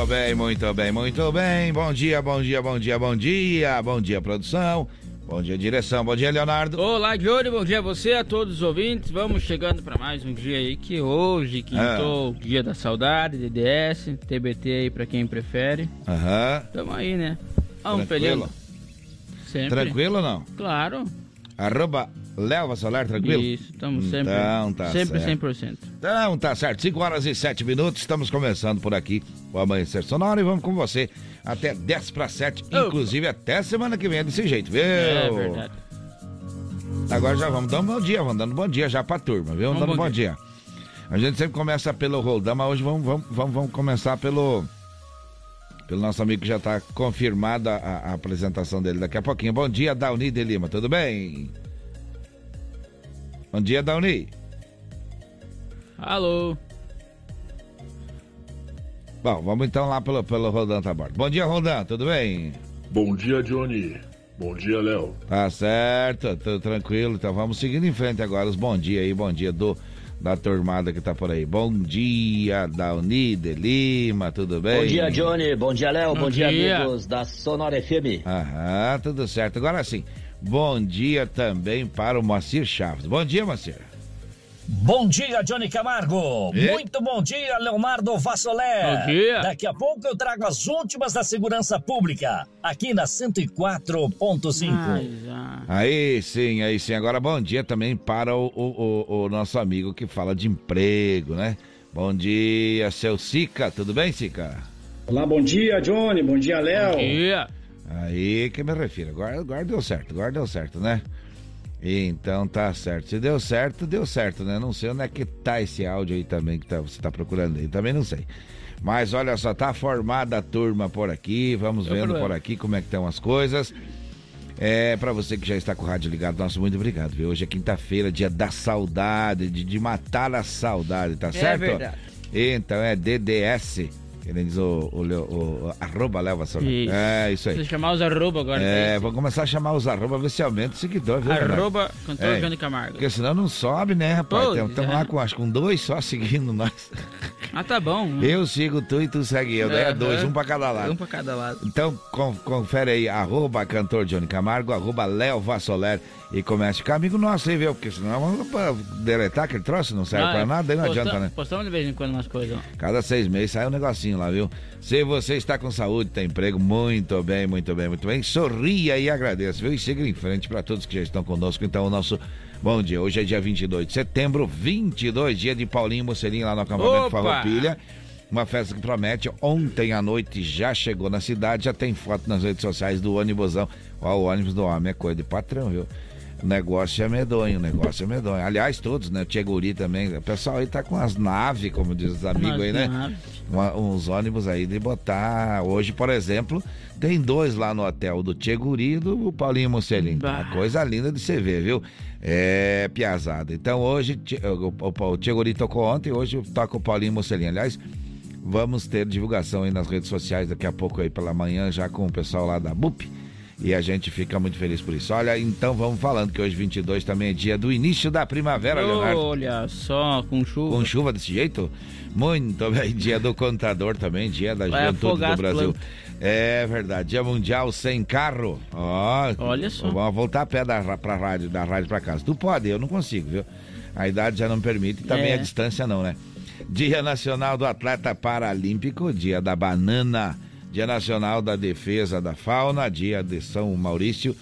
Muito bem, muito bem, muito bem. Bom dia, bom dia, bom dia, bom dia. Bom dia, produção. Bom dia, direção. Bom dia, Leonardo. Olá, Johnny. Bom dia a você, a todos os ouvintes. Vamos chegando para mais um dia aí que hoje, quintou, ah. dia da saudade, DDS, TBT aí para quem prefere. Aham. Tamo aí, né? Vamos Tranquilo? Sempre. Tranquilo ou não? Claro. Arroba Léo Solar, tranquilo? Isso, estamos sempre, então, tá sempre certo. 100%. Então tá certo, 5 horas e 7 minutos, estamos começando por aqui o Amanhecer Sonoro e vamos com você até 10 para 7, oh. inclusive até semana que vem é desse jeito, viu? É verdade. Agora já vamos dar um bom dia, vamos dando um bom dia já pra turma, viu? Vamos dando um bom dia. dia. A gente sempre começa pelo Roldão, mas hoje vamos, vamos, vamos, vamos começar pelo pelo nosso amigo que já está confirmada a, apresentação dele daqui a pouquinho. Bom dia, Dauni de Lima, tudo bem? Bom dia, Dauni. Alô. Bom, vamos então lá pelo, pelo Rodan Taborda. Bom dia, Rodan, tudo bem? Bom dia, Johnny. Bom dia, Léo. Tá certo, tudo tranquilo. Então vamos seguindo em frente agora. Os bom dia aí, bom dia do da turmada que tá por aí. Bom dia, Dauni de Lima, tudo bem? Bom dia, Johnny. Bom dia, Léo. Bom, bom dia, dia, amigos da Sonora FM. Aham, tudo certo. Agora sim, Bom dia também para o Moacir Chaves. Bom dia, Moacir. Bom dia, Johnny Camargo. E? Muito bom dia, Leonardo Vassolé. Bom dia. Daqui a pouco eu trago as últimas da segurança pública, aqui na 104.5. Aí sim, aí sim. Agora, bom dia também para o, o, o, nosso amigo que fala de emprego, né? Bom dia, seu Sica. Tudo bem, Sica? Olá, bom dia, Johnny. Bom dia, Léo. Bom dia. Aí que me refiro. Agora, agora deu certo, agora deu certo, né? Então tá certo. Se deu certo, deu certo, né? Não sei onde é que tá esse áudio aí também que tá, você tá procurando aí. Também não sei. Mas olha só, tá formada a turma por aqui. Vamos vendo problema. por aqui como é que estão as coisas. É, para você que já está com o rádio ligado, nosso muito obrigado, viu? Hoje é quinta-feira, dia da saudade, de, de matar a saudade, tá é certo? Verdade. Então é DDS que nem diz o, o, o, o arroba Léo Vassoura. É, isso aí. Você chamar os arroba agora. É, vou começar a chamar os arroba, ver se aumenta o seguidor, viu? Arroba cantor é, Johnny Camargo. Porque senão não sobe, né, rapaz? Estamos é. lá com, acho, com dois só seguindo nós. Ah, tá bom. Eu sigo tu e tu segue eu. Daí é dois, um pra cada lado. Um pra cada lado. Então, confere aí, arroba cantor Johnny Camargo, arroba Léo Vassoler e comece ficar amigo nosso aí, viu? Porque senão vamos deletar aquele troço, não serve ah, pra nada, aí não adianta, né? Postamos de vez em quando umas coisas. Cada seis meses sai um negocinho lá, viu? Se você está com saúde, tem emprego, muito bem, muito bem, muito bem. Sorria e agradeça, viu? E siga em frente para todos que já estão conosco. Então, o nosso bom dia. Hoje é dia 22 de setembro, 22, dia de Paulinho Mocelinho lá no acampamento Farroupilha. Uma festa que promete. Ontem à noite já chegou na cidade, já tem foto nas redes sociais do ônibusão. Ó, o ônibus do homem é coisa de patrão, viu? O negócio é medonho, o negócio é medonho. Aliás, todos, né? Tcheguri também. O pessoal aí tá com as naves, como diz os amigos aí, né? Uma, uns ônibus aí de botar. Hoje, por exemplo, tem dois lá no hotel do Tcheguri e do Paulinho Mocelin. Uma coisa linda de você ver, viu? É piazada. Então hoje, o, Tcheguri tocou ontem, hoje toca o Paulinho Mocelin. Aliás, vamos ter divulgação aí nas redes sociais daqui a pouco aí pela manhã, já com o pessoal lá da BUP e a gente fica muito feliz por isso. Olha, então vamos falando que hoje 22 também é dia do início da primavera, Leonardo. Olha só, com chuva. Com chuva desse jeito? Muito bem. Dia do contador também, dia da Vai juventude do Brasil. É verdade. Dia mundial sem carro. Ó, Olha só. Vamos voltar a pé da, pra rádio, da rádio pra casa. Tu pode, eu não consigo, viu? A idade já não permite e também é. a distância não, né? Dia Nacional do Atleta Paralímpico, dia da banana Dia Nacional da Defesa da Fauna, Dia de São Maurício,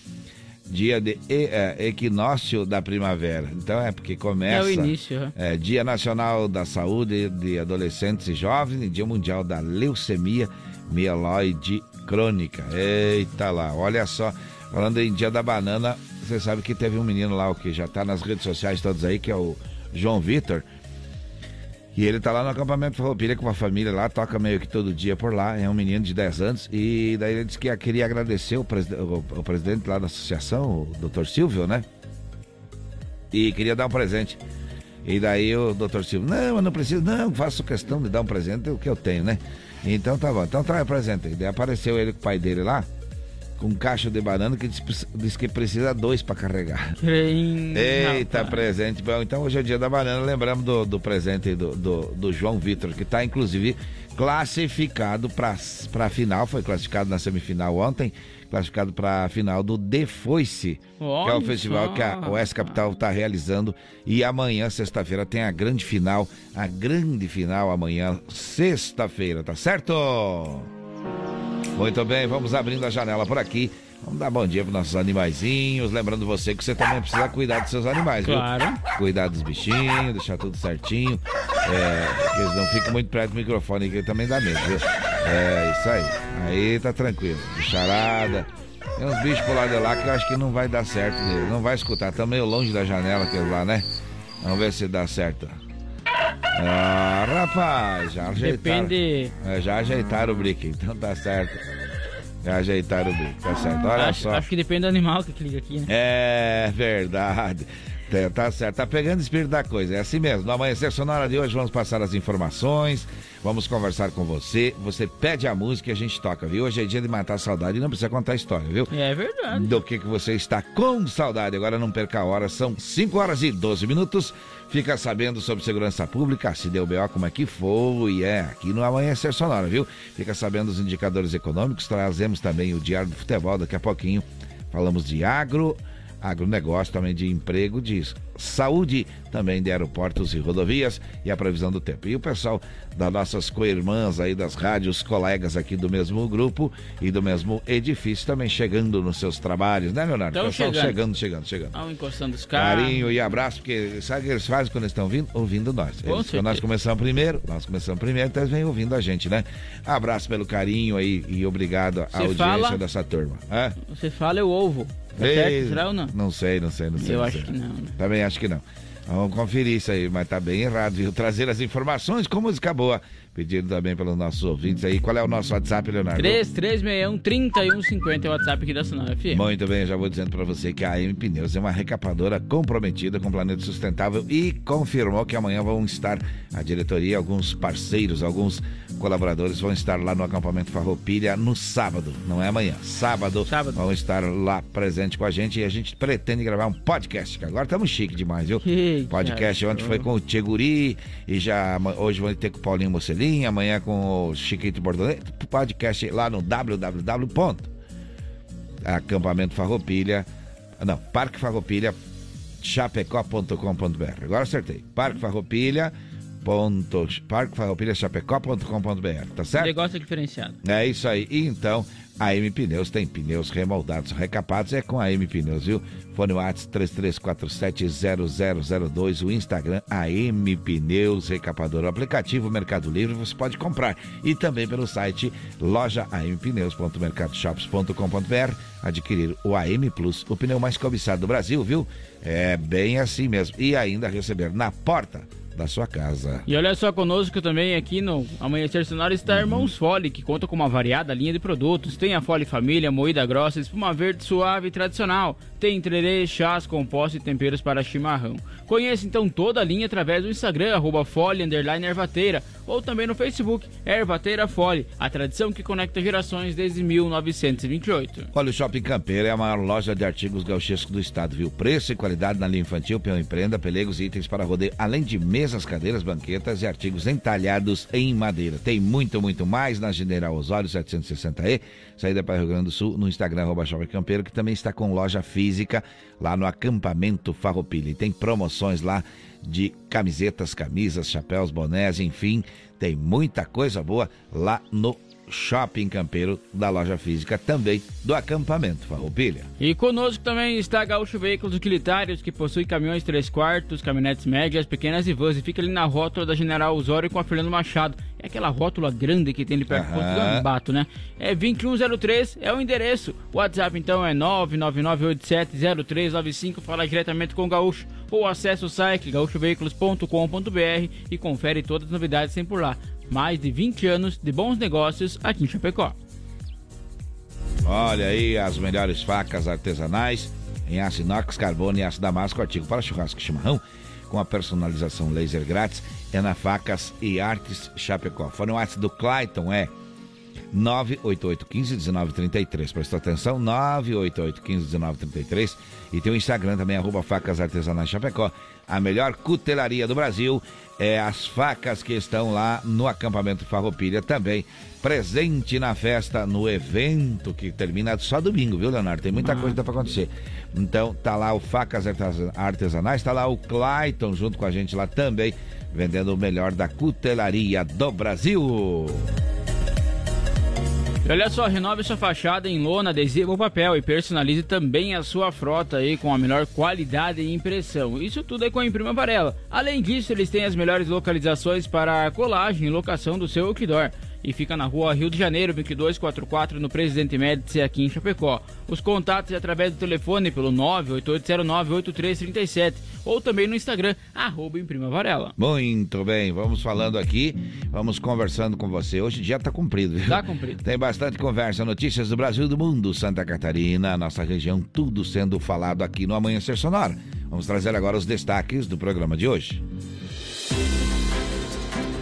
Dia de é, Equinócio da Primavera. Então é porque começa. É o início. É, dia Nacional da Saúde de Adolescentes e Jovens, Dia Mundial da Leucemia Mieloide Crônica. Eita lá, olha só. Falando em Dia da Banana, você sabe que teve um menino lá, o que já tá nas redes sociais todos aí, que é o João Vitor. E ele tá lá no acampamento Farroupilha com a família lá, toca meio que todo dia por lá, é um menino de 10 anos. E daí ele disse que queria agradecer o, o, o presidente lá da associação, o doutor Silvio, né? E queria dar um presente. E daí o doutor Silvio, não, eu não preciso, não, faço questão de dar um presente, o que eu tenho, né? Então tá bom, então traz o presente. E daí apareceu ele com o pai dele lá, com caixa de banana que diz, diz que precisa dois para carregar. Creim, Eita, rapaz. presente. Bom, então hoje é o dia da banana. Lembramos do, do presente do, do, do João Vitor, que está inclusive classificado para a final. Foi classificado na semifinal ontem. Classificado para a final do The Foice, que é o festival que a Oeste Capital está realizando. E amanhã, sexta-feira, tem a grande final. A grande final amanhã, sexta-feira, tá certo? Muito bem, vamos abrindo a janela por aqui. Vamos dar bom dia para nossos animaizinhos. Lembrando você que você também precisa cuidar dos seus animais, claro. viu? Cuidar dos bichinhos, deixar tudo certinho. É, que eles não fiquem muito perto do microfone, que também dá medo, viu? É, isso aí. Aí tá tranquilo. Bicharada. Tem uns bichos por lá de lá que eu acho que não vai dar certo dele. Não vai escutar. Tá meio longe da janela aquele lá, né? Vamos ver se dá certo. Ah, rapaz, já ajeitaram. Depende. É, já ajeitaram o brick, então tá certo. Já ajeitaram o brick, tá certo. Olha acho, só. Acho que depende do animal que clica aqui, né? É verdade. Tá, tá certo, tá pegando o espírito da coisa. É assim mesmo. No Amanhecer Sonora de hoje vamos passar as informações, vamos conversar com você. Você pede a música e a gente toca, viu? Hoje é dia de matar a saudade e não precisa contar a história, viu? É verdade. Do que, que você está com saudade. Agora não perca a hora, são 5 horas e 12 minutos. Fica sabendo sobre segurança pública, se deu BO, como é que foi, é, aqui no Amanhecer Sonora, viu? Fica sabendo os indicadores econômicos, trazemos também o Diário do Futebol daqui a pouquinho. Falamos de agro, agronegócio, também de emprego, de saúde, também de aeroportos e rodovias e a previsão do tempo. E o pessoal das nossas co-irmãs aí das rádios, colegas aqui do mesmo grupo e do mesmo edifício também chegando nos seus trabalhos, né, Leonardo? Estão pessoal chegando. chegando, chegando, chegando. Estão encostando os carros. Carinho e abraço, porque sabe o que eles fazem quando eles estão ouvindo? Ouvindo nós. Eles, quando nós começamos primeiro, nós começamos primeiro, então eles vêm ouvindo a gente, né? Abraço pelo carinho aí e obrigado à Você audiência fala? dessa turma. Hã? Você fala eu ovo. Certo? Será ou não? Não sei, não sei, não sei. Eu não acho sei. que não, né? Também acho que não. Vamos conferir isso aí, mas tá bem errado, viu? Trazer as informações com música boa. Pedido também pelos nossos ouvintes aí. Qual é o nosso WhatsApp, Leonardo? 3361-3150 é o WhatsApp aqui da Sonora FM. Muito bem, já vou dizendo para você que a AM Pneus é uma recapadora comprometida com o planeta sustentável e confirmou que amanhã vão estar a diretoria, alguns parceiros, alguns colaboradores vão estar lá no acampamento Farroupilha no sábado, não é amanhã, sábado, Sábado. vão estar lá presente com a gente e a gente pretende gravar um podcast, que agora estamos chique demais, viu? Eita, podcast ontem foi com o Tcheguri e já hoje vamos ter com o Paulinho Mocelin, amanhã com o Chiquito Bordoneto, podcast lá no www acampamento Farroupilha, não, Parque Farroupilha, chapecó.com.br. Agora acertei. Parque Farroupilha, ponto, Parque Farroupilha, chapecó.com.br, tá certo? Negócio diferenciado. É isso aí. E então, a M Pneus tem pneus remoldados, recapados, é com a M Pneus, viu? Fone WhatsApp 33470002, o Instagram AM Pneus Recapador, o aplicativo Mercado Livre você pode comprar e também pelo site loja ampneus.mercadoshops.com.br adquirir o AM Plus, o pneu mais cobiçado do Brasil, viu? É bem assim mesmo. E ainda receber na porta da sua casa. E olha só conosco também aqui no Amanhecer Sonora está a Irmãos Fole, que conta com uma variada linha de produtos. Tem a Fole Família, moída grossa, espuma verde suave e tradicional. Tem trerê, chás, compostos e temperos para chimarrão. Conheça então toda a linha através do Instagram, arroba Fole, Ervateira, ou também no Facebook, Ervateira Fole, a tradição que conecta gerações desde 1928. Olha, o Shopping Campeiro é a maior loja de artigos gauchescos do estado, viu? Preço e qualidade na linha infantil, peão e prenda, pelegos e itens para rodeio, além de mesas, cadeiras, banquetas e artigos entalhados em madeira. Tem muito, muito mais na General Osório 760E, saída para Rio Grande do Sul, no Instagram, arroba Shopping Campeiro, que também está com loja física lá no acampamento Farroupilha. E tem promoções lá de camisetas, camisas, chapéus, bonés, enfim, tem muita coisa boa lá no Shopping Campeiro da loja física também do acampamento Farroupilha. E conosco também está Gaúcho Veículos Utilitários, que possui caminhões 3 quartos, caminhonetes médias, pequenas e vans, e fica ali na rótula da General Osório com a Fernando Machado. É aquela rótula grande que tem ali perto do Gambato, né? É 2103, é o endereço. O WhatsApp então é 999870395, fala diretamente com o Gaúcho. Ou acesse o site gaúchoveículos.com.br e confere todas as novidades sem por lá. Mais de 20 anos de bons negócios aqui em Chapecó. Olha aí as melhores facas artesanais em aço inox, carbono e aço damasco, artigo para churrasco e chimarrão, com a personalização laser grátis, é na Facas e Artes Chapecó. Fone ácido do Clayton é 988151933. Presta atenção, 988151933. E tem o Instagram também, arroba Facas Artesanais Chapecó. A melhor cutelaria do Brasil é as facas que estão lá no acampamento Farroupilha também. Presente na festa, no evento que termina só domingo, viu, Leonardo? Tem muita ah. coisa para acontecer. Então, tá lá o Facas Artesanais, tá lá o Clayton junto com a gente lá também, vendendo o melhor da cutelaria do Brasil. E olha só, renove sua fachada em lona, adesivo ou papel e personalize também a sua frota aí com a melhor qualidade e impressão. Isso tudo é com a Imprima Varela. Além disso, eles têm as melhores localizações para a colagem e locação do seu outdoor e fica na rua Rio de Janeiro, 2244, no Presidente Médici, aqui em Chapecó. Os contatos é através do telefone pelo 98809-8337 ou também no Instagram, arroba Imprima Varela. Muito bem, vamos falando aqui, vamos conversando com você. Hoje o dia tá cumprido, viu? Tá cumprido. Tem bastante conversa, notícias do Brasil e do mundo, Santa Catarina, nossa região, tudo sendo falado aqui no Amanhecer Sonora. Vamos trazer agora os destaques do programa de hoje.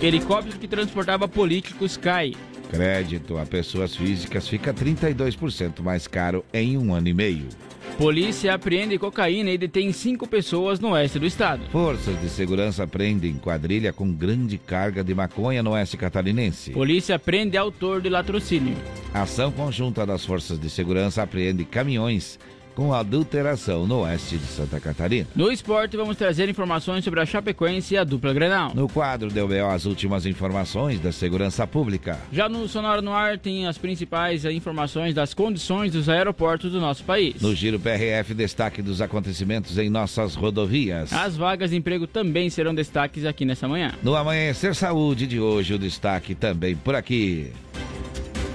Helicóptero que transportava políticos cai. Crédito a pessoas físicas fica 32% mais caro em um ano e meio. Polícia apreende cocaína e detém cinco pessoas no oeste do estado. Forças de segurança prendem quadrilha com grande carga de maconha no oeste catarinense. Polícia prende autor de latrocínio. Ação conjunta das forças de segurança apreende caminhões com adulteração no oeste de Santa Catarina. No esporte, vamos trazer informações sobre a Chapecoense e a dupla Grenal. No quadro do BO, as últimas informações da segurança pública. Já no Sonora no Ar, tem as principais informações das condições dos aeroportos do nosso país. No Giro PRF, destaque dos acontecimentos em nossas rodovias. As vagas de emprego também serão destaques aqui nessa manhã. No Amanhecer Saúde de hoje, o destaque também por aqui.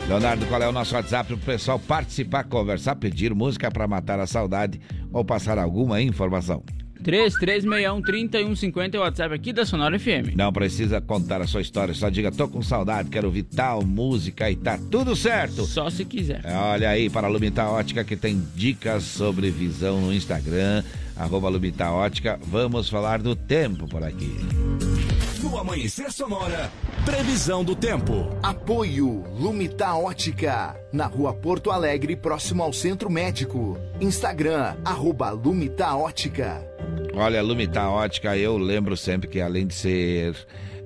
Leonardo, qual é o nosso WhatsApp para o pessoal participar, conversar, pedir música para matar a saudade ou passar alguma informação? 3361-3150 é o WhatsApp aqui da Sonora FM. Não precisa contar a sua história, só diga, tô com saudade, quero ouvir tal música e tá tudo certo. Só se quiser. Olha aí, para a Lumita Ótica que tem dicas sobre visão no Instagram, arroba Lumita Ótica. Vamos falar do tempo por aqui. No Amanhecer Sonora, previsão do tempo. Apoio Lumita Ótica, na rua Porto Alegre, próximo ao Centro Médico. Instagram, arroba Lumita Ótica. Olha, Lumita Ótica, eu lembro sempre que além de ser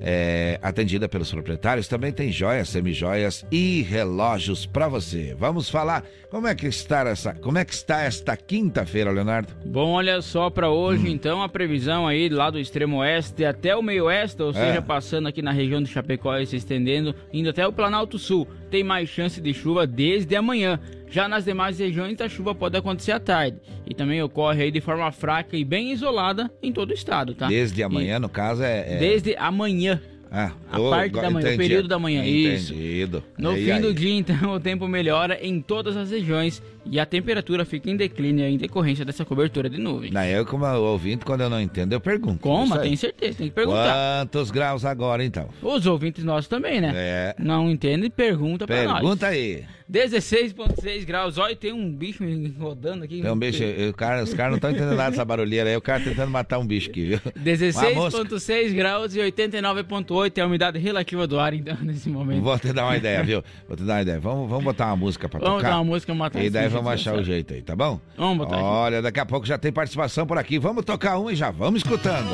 é, atendida pelos proprietários, também tem joias, semijoias e relógios para você. Vamos falar como é que está essa, como é que está esta quinta-feira, Leonardo? Bom, olha só para hoje, hum. então a previsão aí lá do extremo oeste até o meio oeste, ou seja, é. passando aqui na região do Chapecó e se estendendo, indo até o Planalto Sul, tem mais chance de chuva desde amanhã. Já nas demais regiões, a chuva pode acontecer à tarde e também ocorre aí de forma fraca e bem isolada em todo o estado, tá? Desde amanhã, e, no caso, é, é... Desde amanhã. Ah, a parte da manhã, entendi. o período da manhã. Entendido. Isso. No e fim aí? do dia, então, o tempo melhora em todas as regiões e a temperatura fica em declínio em decorrência dessa cobertura de nuvens. Na eu, como ouvinte, quando eu não entendo, eu pergunto. Como? Tem certeza, tem que perguntar. Quantos graus agora, então? Os ouvintes nossos também, né? É. Não entendem, pergunta pra nós. Pergunta aí. 16,6 graus. Olha, tem um bicho rodando aqui. Tem um bicho, o cara, os caras não estão entendendo nada dessa barulheira aí. O cara tentando matar um bicho aqui, viu? 16,6 graus e 89,8 é a umidade relativa do ar, então, nesse momento. Vou te dar uma ideia, viu? Vou te dar uma ideia. Vamos, vamos botar uma música pra vamos tocar. Vamos botar uma música, matar E daí vamos achar o jeito aí, tá bom? Vamos botar Olha, daqui a pouco já tem participação por aqui. Vamos tocar uma e já vamos escutando.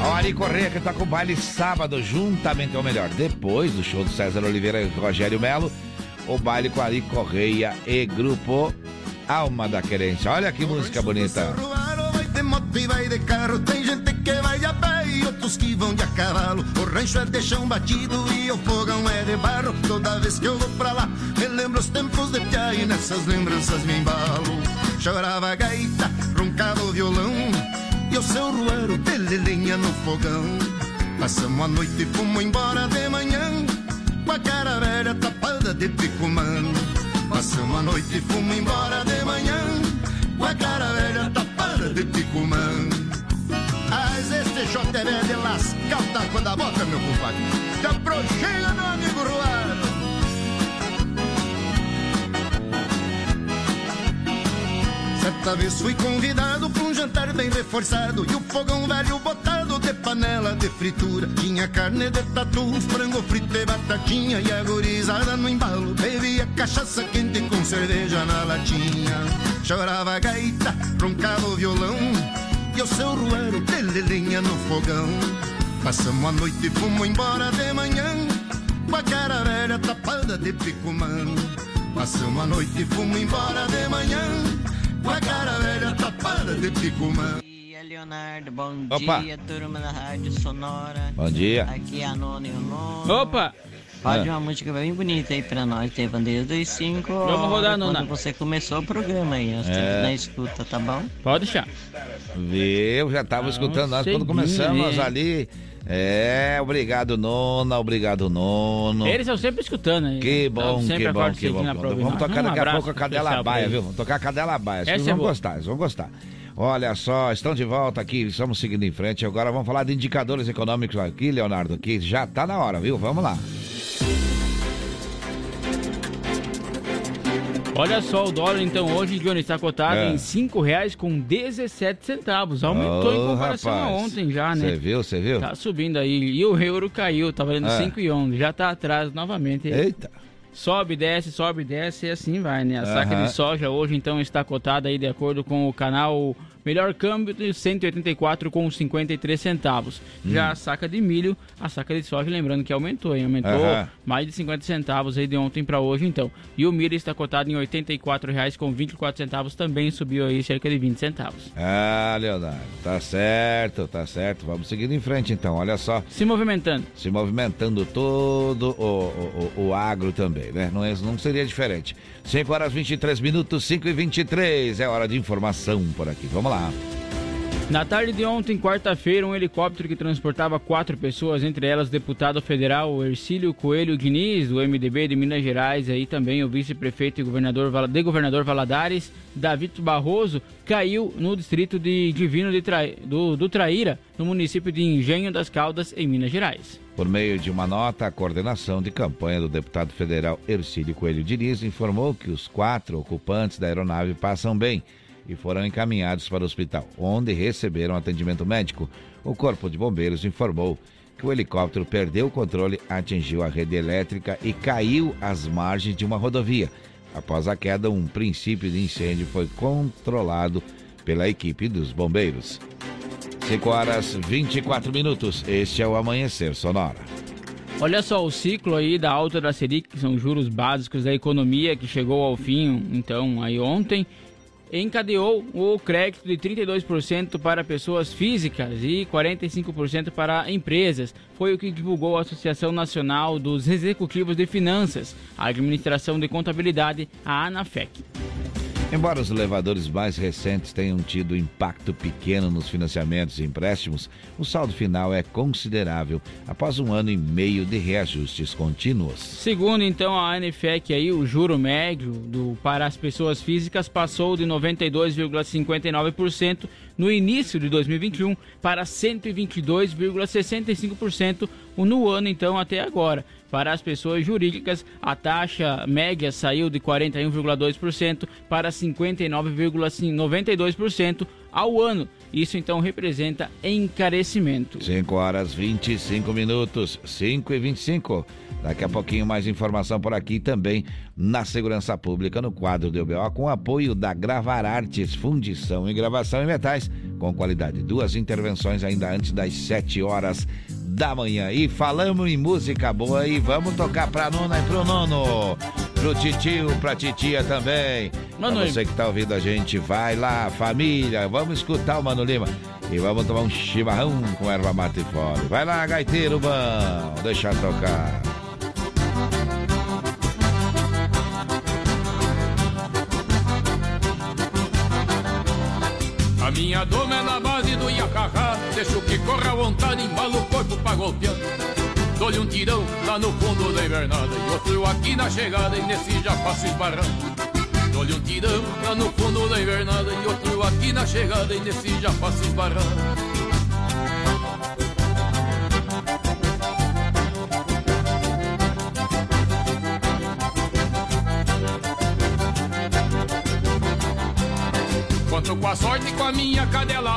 A Ari Correia que tá com o baile sábado, juntamente, ou melhor, depois do show do César Oliveira e Rogério Melo, o baile com Ari Correia e grupo Alma da Querência. Olha que música bonita. Tem gente que vai a pé e outros que vão de cavalo. O rancho é de chão batido e o fogão é de barro. Toda vez que eu vou pra lá, me lembro os tempos de pia e nessas lembranças me embalo. Chorava a gaita, roncava o violão e o seu ruero de lenha no fogão. Passamos a noite e fomos embora de manhã com a cara velha tapada de picumã. Passamos a noite e fomos embora de manhã com a cara velha tapada de picumã. Mas este JTV de lascar o taco da boca, meu compadre. Te aproxima, meu amigo Ruado. Certa vez fui convidado pra um jantar bem reforçado. E o fogão velho botado de panela de fritura. Tinha carne de tatu, frango frito e batatinha. E a gorizada no embalo Bebia cachaça quente com cerveja na latinha. Chorava a gaita, roncava o violão. E o seu ruero de lelinha no fogão. Passamos a noite e fomos embora de manhã. Com a cara velha tapada de picumã. Passamos a noite e fomos embora de manhã com a cara velha tapada de picumã. Leonardo, bom Opa. dia, turma da Rádio Sonora. Bom dia. Aqui é a Nona e o Nono. Opa! Pode Ah. uma música bem bonita aí pra nós, Teve desde os 5 Vamos rodar, Nona. quando você começou o programa aí, nós estamos É. na escuta, tá bom? Pode deixar. Viu? Já tava Ah, escutando nós quando começamos ali. É, obrigado, nona, obrigado, nono. Eles estão sempre escutando aí. Que bom, que bom, que bom. Vamos nós. tocar Um daqui a pouco a cadela baia, viu? Vamos tocar a cadela baia. Eles é vão gostar, eles vão gostar. Olha só, estão de volta aqui, estamos seguindo em frente. Agora vamos falar de indicadores econômicos aqui, Leonardo, que já tá na hora, viu? Vamos lá. Olha só, o dólar então hoje, Johnny, está cotado É. em R$ 5,00 com 17 centavos. Aumentou em Ô, comparação a rapaz. ontem já, né? Você viu, você viu? Tá subindo aí. E o euro caiu, tá valendo É. 5,11. Já tá atrás novamente. Eita. Sobe, desce, sobe, desce e assim vai, né? A saca de soja hoje então está cotada aí de acordo com o canal Melhor Câmbio de 184 com 53 centavos. Hum. Já a saca de milho, a saca de soja, lembrando que aumentou, hein? Aumentou Aham. mais de 50 centavos aí de ontem para hoje então. E o milho está cotado em 84 reais com 24 centavos, também subiu aí cerca de 20 centavos. Ah, Leonardo, tá certo, tá certo. Vamos seguindo em frente então, olha só. Se movimentando. Se movimentando todo o, o, o- o agro também, né? Não, é- não seria diferente. 5 horas 23 minutos, 5 e 23 É hora de informação por aqui. Vamos lá. Na tarde de ontem, quarta-feira, um helicóptero que transportava quatro pessoas, entre elas o deputado federal Ercílio Coelho Diniz, do MDB de Minas Gerais, aí também o vice-prefeito e governador, de governador Valadares, David Barroso, caiu no distrito de Divino de Trai- do, do Traíra, no município de Engenho das Caldas, em Minas Gerais. Por meio de uma nota, a coordenação de campanha do deputado federal Ercílio Coelho Diniz informou que os quatro ocupantes da aeronave passam bem e foram encaminhados para o hospital, onde receberam atendimento médico. O Corpo de Bombeiros informou que o helicóptero perdeu o controle, atingiu a rede elétrica e caiu às margens de uma rodovia. Após a queda, um princípio de incêndio foi controlado pela equipe dos bombeiros. 5 horas 24 minutos. Este é o Amanhecer Sonora. Olha só, o ciclo aí da alta da Selic, que são juros básicos da economia, que chegou ao fim, então, aí ontem, encadeou o crédito de 32% para pessoas físicas e 45% para empresas. Foi o que divulgou a Associação Nacional dos Executivos de Finanças, a Administração de Contabilidade, a ANAFEC. Embora os elevadores mais recentes tenham tido impacto pequeno nos financiamentos e empréstimos, o saldo final é considerável após um ano e meio de reajustes contínuos. Segundo então a ANFEC aí, o juro médio do, para as pessoas físicas passou de 92,59% no início de 2021 para 122,65% no ano então até agora. Para as pessoas jurídicas, a taxa média saiu de 41,2% para 59,92% ao ano. Isso então representa encarecimento. 5 horas 25 minutos, 5 e 25. Daqui a pouquinho mais informação por aqui também na segurança pública no quadro do UBO com apoio da Gravar Artes, fundição e gravação em metais com qualidade. Duas intervenções ainda antes das 7 horas da manhã. E falamos em música boa e vamos tocar pra nona e pro nono. pro titio, pra titia também. Mano pra você que tá ouvindo a gente, vai lá, família, vamos escutar o Mano Lima. E vamos tomar um chimarrão com erva mate fora. Vai lá, gaiteiro bom, deixa tocar. A minha doma é na base do Iacacá Deixo que corra à vontade, embalo o corpo pra golpear. Dou-lhe um tirão lá no fundo da invernada E outro aqui na chegada e nesse já passo esbarrando Dou-lhe um tirão lá no fundo da invernada E outro aqui na chegada e nesse já passo esbarrando com a sorte e com a minha cadela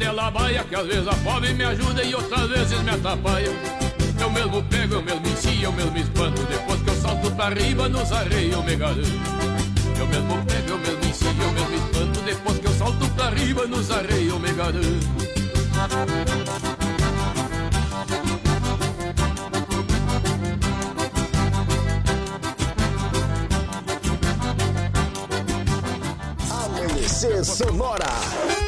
a minha cadela baia Que às vezes a pobre me ajuda e outras vezes me atrapalha. Eu mesmo pego, eu mesmo ensino, eu mesmo espanto. Depois que eu salto pra riba nos arreios eu me garanto eu mesmo pego, eu mesmo ensino, eu mesmo espanto. Depois que eu salto pra riba nos arreios eu me garanto Sonora.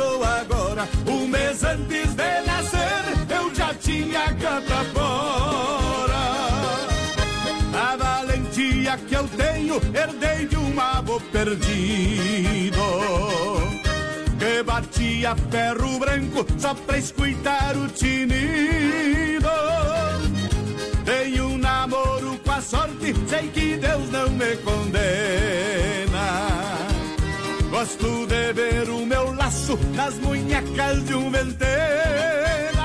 Sou agora. Um mês antes de nascer eu já tinha canta fora. A valentia que eu tenho herdei de um avô perdido que batia ferro branco só pra escutar o tinido. Tenho um namoro com a sorte, sei que Deus não me condena. Gosto de ver o meu laço nas munhecas de um ventena.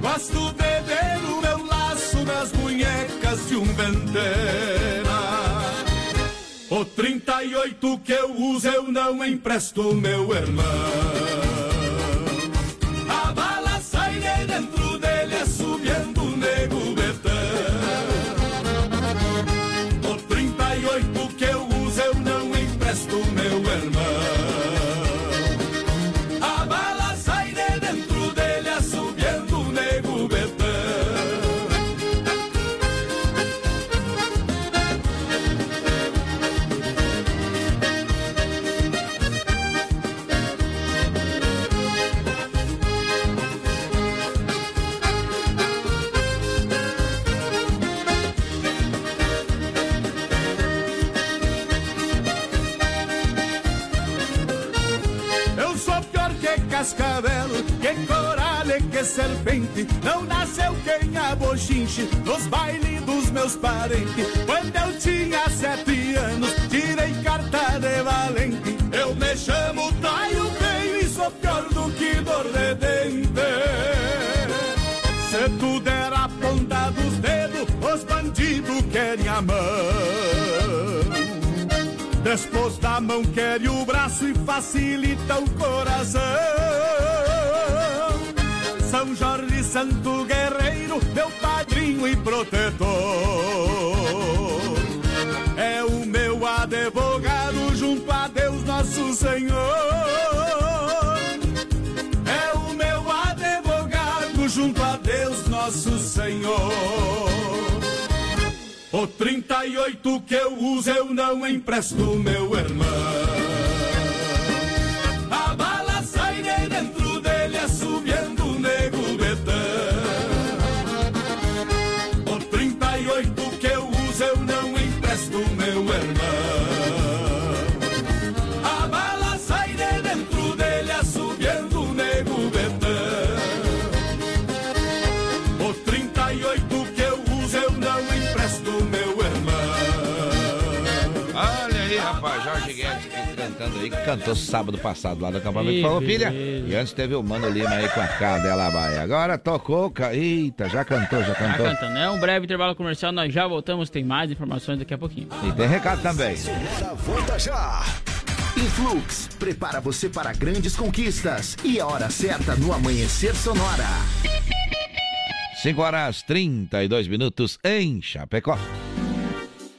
Gosto de ver o meu laço nas munhecas de um ventena. O 38 que eu uso eu não empresto, meu irmão. Serpente. Não nasceu quem a bochinche nos bailes dos meus parentes. Quando eu tinha sete anos, tirei carta de valente. Eu me chamo Taio Feio e sou pior do que dor de dente. Se tu der a ponta dos dedos, os bandidos querem a mão. Depois da mão querem o braço e facilita o coração. São Jorge Santo Guerreiro, meu padrinho e protetor. É o meu advogado junto a Deus Nosso Senhor. É o meu advogado junto a Deus Nosso Senhor. O 38 que eu uso eu não empresto, meu irmão. A bala sai de dentro dele, assobiando cantando aí, que cantou sábado passado lá no acampamento Farroupilha. beleza. E antes teve o Mano Lima aí com a cadela baia. Agora tocou, ca- eita, já cantou, já Tá cantou. cantando, é um breve intervalo comercial, nós já voltamos, tem mais informações daqui a pouquinho. E tem recado também. Volta já! Influx, prepara você para grandes conquistas. E a hora certa no Amanhecer Sonora. 5 horas 32 minutos em Chapecó.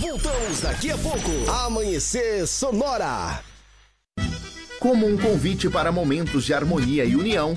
Voltamos daqui a pouco. Amanhecer Sonora. Como um convite para momentos de harmonia e união,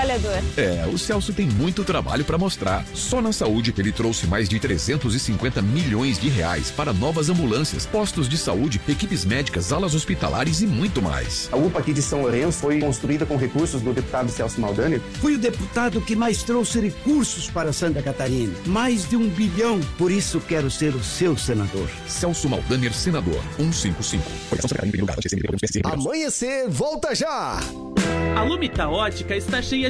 Trabalhador. É, o Celso tem muito trabalho para mostrar. Só na saúde que ele trouxe mais de 350 milhões de reais para novas ambulâncias, postos de saúde, equipes médicas, alas hospitalares e muito mais. A UPA aqui de São Lourenço foi construída com recursos do deputado Celso Maldaner. Fui o deputado que mais trouxe recursos para Santa Catarina. Mais de um bilhão. Por isso quero ser o seu senador. Celso Maldaner, senador, 155. Coligação Santa Catarina, lugar, Amanhecer, volta já! A Lumita Ótica está cheia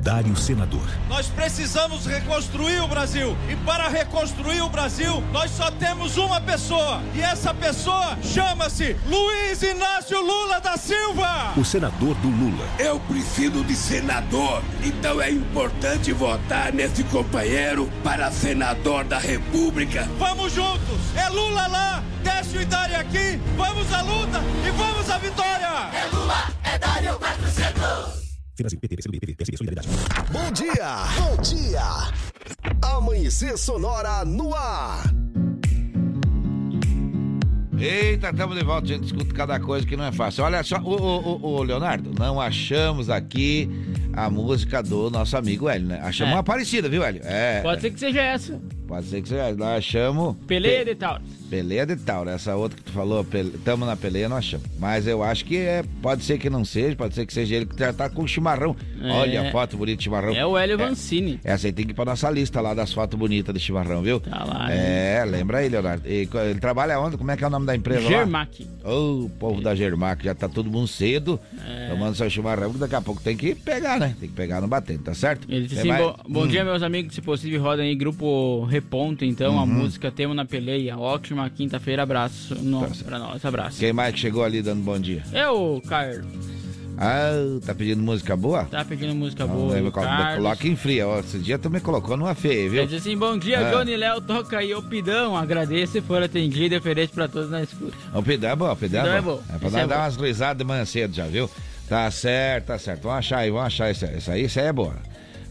Dário Senador. Nós precisamos reconstruir o Brasil. E para reconstruir o Brasil, nós só temos uma pessoa. E essa pessoa chama-se Luiz Inácio Lula da Silva. O senador do Lula. Eu preciso de senador. Então é importante votar nesse companheiro para senador da República. Vamos juntos. É Lula lá, Décio e Dário aqui. Vamos à luta e vamos à vitória. É Lula, é Dário 400. Bom dia, bom dia. Amanhecer Sonora no ar. Eita, estamos de volta, a gente escuta cada coisa que não é fácil. Olha só, o, o, o Leonardo, não achamos aqui a música do nosso amigo Hélio, né? Achamos É. uma parecida, viu, Hélio? É. Pode ser que seja essa. Pode ser que seja. Nós achamos. Peleia de Taurus. Peleia de Tauro. Essa outra que tu falou, pele... tamo na peleia, não achamos. Mas eu acho que é. Pode ser que não seja, pode ser que seja ele que já tá com chimarrão. É. Olha a foto bonita de chimarrão. É o Hélio Vancini. Essa aí tem que ir pra nossa lista lá das fotos bonitas de chimarrão, viu? Tá lá. É, lembra aí, Leonardo. E ele trabalha onde? Como é que é o nome da empresa lá? Germac. Ô, o povo da Germac, já tá todo mundo cedo, É. tomando seu chimarrão, que daqui a pouco tem que pegar, né? Tem que pegar no batente, tá certo? Ele disse assim, mais? bom Hum. dia, meus amigos, se possível, rodem aí grupo Reponto, então, a Uhum. música Temo na Peleia. Ótima quinta-feira, abraço no, pra nós, abraço. Quem mais que chegou ali dando bom dia? É o Carlos, Ah, tá pedindo música boa? tá pedindo música Não, boa, o Carlos. Coloca em fria, ó. Esse dia tu me colocou numa feia, viu? Ele disse assim, bom dia, Ah. Johnny Léo, toca aí, Pidão, agradeço se for atendido e oferece pra todos na escuta. O pedão é bom, o Pedão é é bom. bom. É pra nós é dar umas risadas de manhã cedo já, viu? Tá certo, tá certo. Vamos achar aí, vamos achar isso, isso aí, isso aí é boa.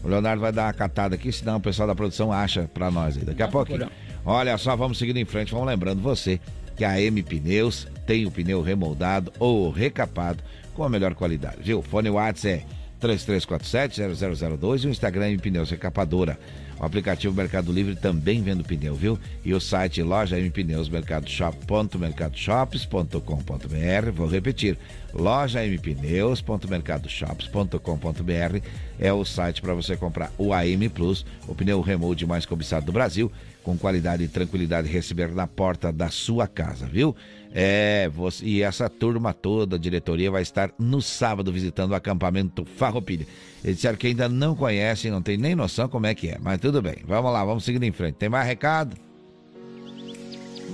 O Leonardo vai dar uma catada aqui, senão o pessoal da produção acha pra nós aí. Daqui a pouquinho. Olha só, vamos seguindo em frente. Vamos lembrando você que a M Pneus tem o pneu remoldado ou recapado com a melhor qualidade, viu? O fone WhatsApp é 3347-0002 e o Instagram é M Pneus Recapadora. O aplicativo Mercado Livre também vende pneu, viu? E o site loja M Pneus mercadoshop.mercadoshops.com.br. Vou repetir, loja M Pneus.mercadoshops.com.br é o site para você comprar o AM Plus, o pneu remold mais cobiçado do Brasil, com qualidade e tranquilidade receber na porta da sua casa, viu? É, você, e essa turma toda, a diretoria, vai estar no sábado visitando o acampamento Farroupilha. Eles disseram que ainda não conhecem, não tem nem noção como é que é, mas tudo bem. Vamos lá, vamos seguindo em frente. Tem mais recado?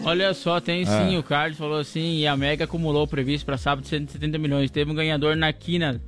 Olha só, tem sim, Ah. o Carlos falou assim, e a Mega acumulou o previsto para sábado 170 milhões. Teve um ganhador na quina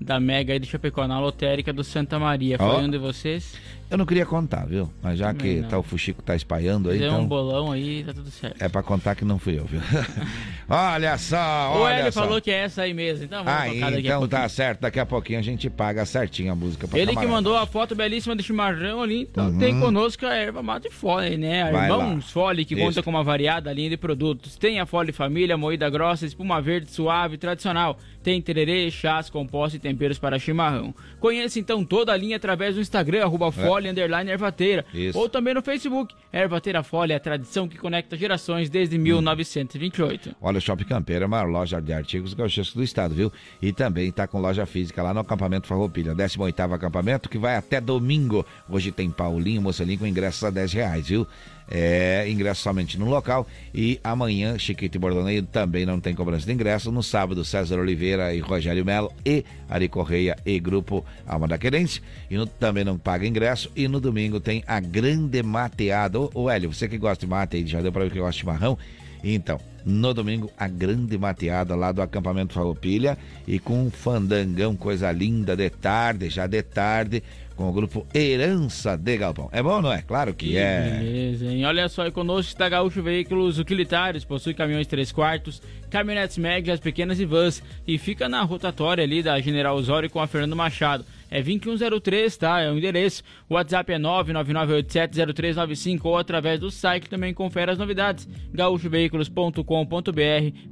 da Mega aí de Chapecó, na lotérica do Santa Maria. Foi um de vocês? Eu não queria contar, viu? Mas já Também que não. tá, o Fuxico tá espalhando aí, Deu então... um bolão aí, tá tudo certo. É pra contar que não fui eu, viu? olha só, o olha Hélio só. falou que é essa aí mesmo, então vamos Ah, tocar daqui então tá certo. Daqui a pouquinho a gente paga certinho a música pra Ele que camarada. mandou a foto belíssima do chimarrão ali, então Uhum. tem conosco a erva mate fole, né? A Irmãos Fole, que Isso. conta com uma variada linha de produtos. Tem a Fole Família, moída grossa, espuma verde suave, tradicional. Tem tererê, chás, compostos e temperos para chimarrão. Conheça então toda a linha através do Instagram, arroba Fole, underline ervateira. Isso. Ou também no Facebook. Ervateira Fole é a tradição que conecta gerações desde Hum. 1928. Olha, o Shopping Campeiro é a maior loja de artigos gauchescos do estado, viu? E também tá com loja física lá no acampamento Farroupilha, 18º acampamento, que vai até domingo. Hoje tem Paulinho, Mocelinho com ingressos a 10 reais, viu? É, ingresso somente no local. E amanhã, Chiquito e Bordoneio também não tem cobrança de ingresso. No sábado, César Oliveira e Rogério Melo e Ari Correia e Grupo Alma da Querência. E no- também não paga ingresso. E no domingo tem a grande mateada. Ô, Hélio, você que gosta de mate aí, já deu pra ver que gosta de chimarrão? Então, no domingo, a grande mateada lá do acampamento Farroupilha e com um fandangão, coisa linda de tarde, já de tarde, com o grupo Herança de Galpão. É bom, não é? Claro que é. Beleza, hein? Olha só, e conosco está Gaúcho Veículos Utilitários, possui caminhões 3 quartos, caminhonetes médias, pequenas e vans, e fica na rotatória ali da General Osório com a Fernando Machado. É 2103, tá? É o endereço. O WhatsApp é 999870395 ou através do site também confere as novidades. gaúchoveículos.com.br,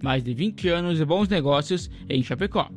mais de 20 anos de bons negócios em Chapecó.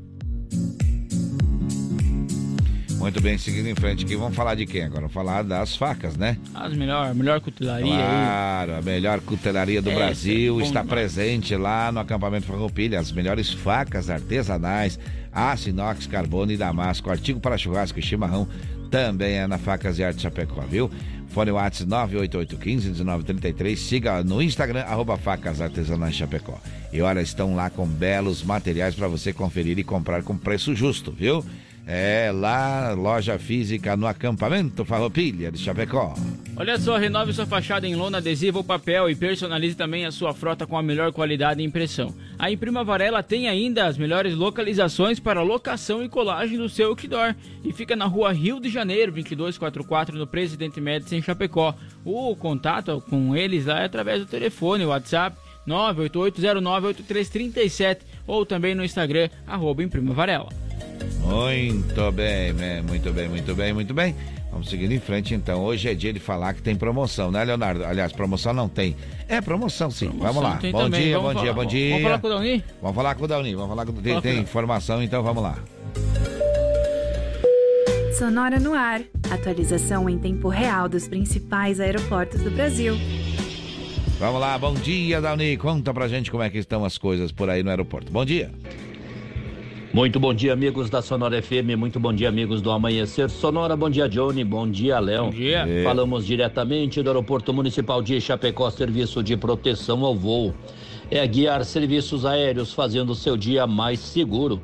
Muito bem, seguindo em frente aqui, vamos falar de quem agora? Vamos falar das facas, né? As melhor, melhor cutelaria aí. Claro, a melhor cutelaria do Essa Brasil é está demais. presente lá no acampamento Farroupilha. As melhores facas artesanais, aço, inox, carbono e damasco, artigo para churrasco e chimarrão, também é na Facas e Arte Chapecó, viu? Fone WhatsApp 988151933, siga no Instagram, arroba Facas Artesanais Chapecó. E olha, estão lá com belos materiais para você conferir e comprar com preço justo, viu? É lá, loja física no acampamento Farroupilha de Chapecó. Olha só, renove sua fachada em lona, adesivo ou papel e personalize também a sua frota com a melhor qualidade e impressão. A Imprima Varela tem ainda as melhores localizações para locação e colagem do seu outdoor e fica na rua Rio de Janeiro, 2244, no Presidente Médici, em Chapecó. O contato com eles lá é através do telefone, WhatsApp 988098337 ou também no Instagram, arroba Imprima Varela. Muito bem, né? muito bem, muito bem, muito bem. Vamos seguindo em frente então. Hoje é dia de falar que tem promoção, né, Leonardo? Aliás, promoção não tem. É promoção sim. Promoção vamos lá. tem Bom também. dia, Vamos bom dia, falar- bom dia. vamos falar com o Dauni? Vamos falar com o Dauni. Vamos falar com tem, Fala com tem ele. informação, então vamos lá. Sonora no ar. Atualização em tempo real dos principais aeroportos do Brasil. Vamos lá, bom dia, Dauni. Conta pra gente como é que estão as coisas por aí no aeroporto. Bom dia. Muito bom dia, amigos da Sonora FM. Muito bom dia, amigos do Amanhecer Sonora. Bom dia, Johnny. Bom dia, Léo. Bom dia. É. Falamos diretamente do Aeroporto Municipal de Chapecó, serviço de proteção ao voo. É guiar serviços aéreos fazendo o seu dia mais seguro.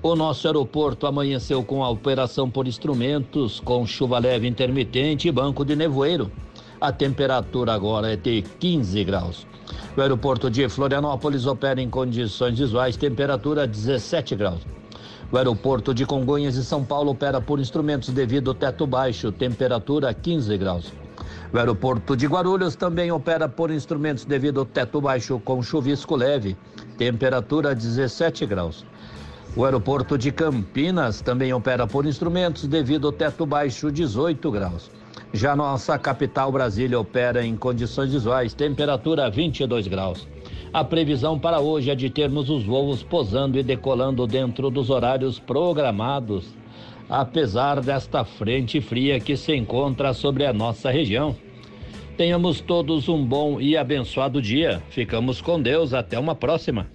O nosso aeroporto amanheceu com a operação por instrumentos, com chuva leve intermitente e banco de nevoeiro. A temperatura agora é de 15 graus. O aeroporto de Florianópolis opera em condições visuais, temperatura 17 graus. O aeroporto de Congonhas e São Paulo opera por instrumentos devido ao teto baixo, temperatura 15 graus. O aeroporto de Guarulhos também opera por instrumentos devido ao teto baixo com chuvisco leve, temperatura 17 graus. O aeroporto de Campinas também opera por instrumentos devido ao teto baixo 18 graus. Já nossa capital Brasília opera em condições visuais, temperatura 22 graus. A previsão para hoje é de termos os voos posando e decolando dentro dos horários programados, apesar desta frente fria que se encontra sobre a nossa região. Tenhamos todos um bom e abençoado dia. Ficamos com Deus. Até uma próxima.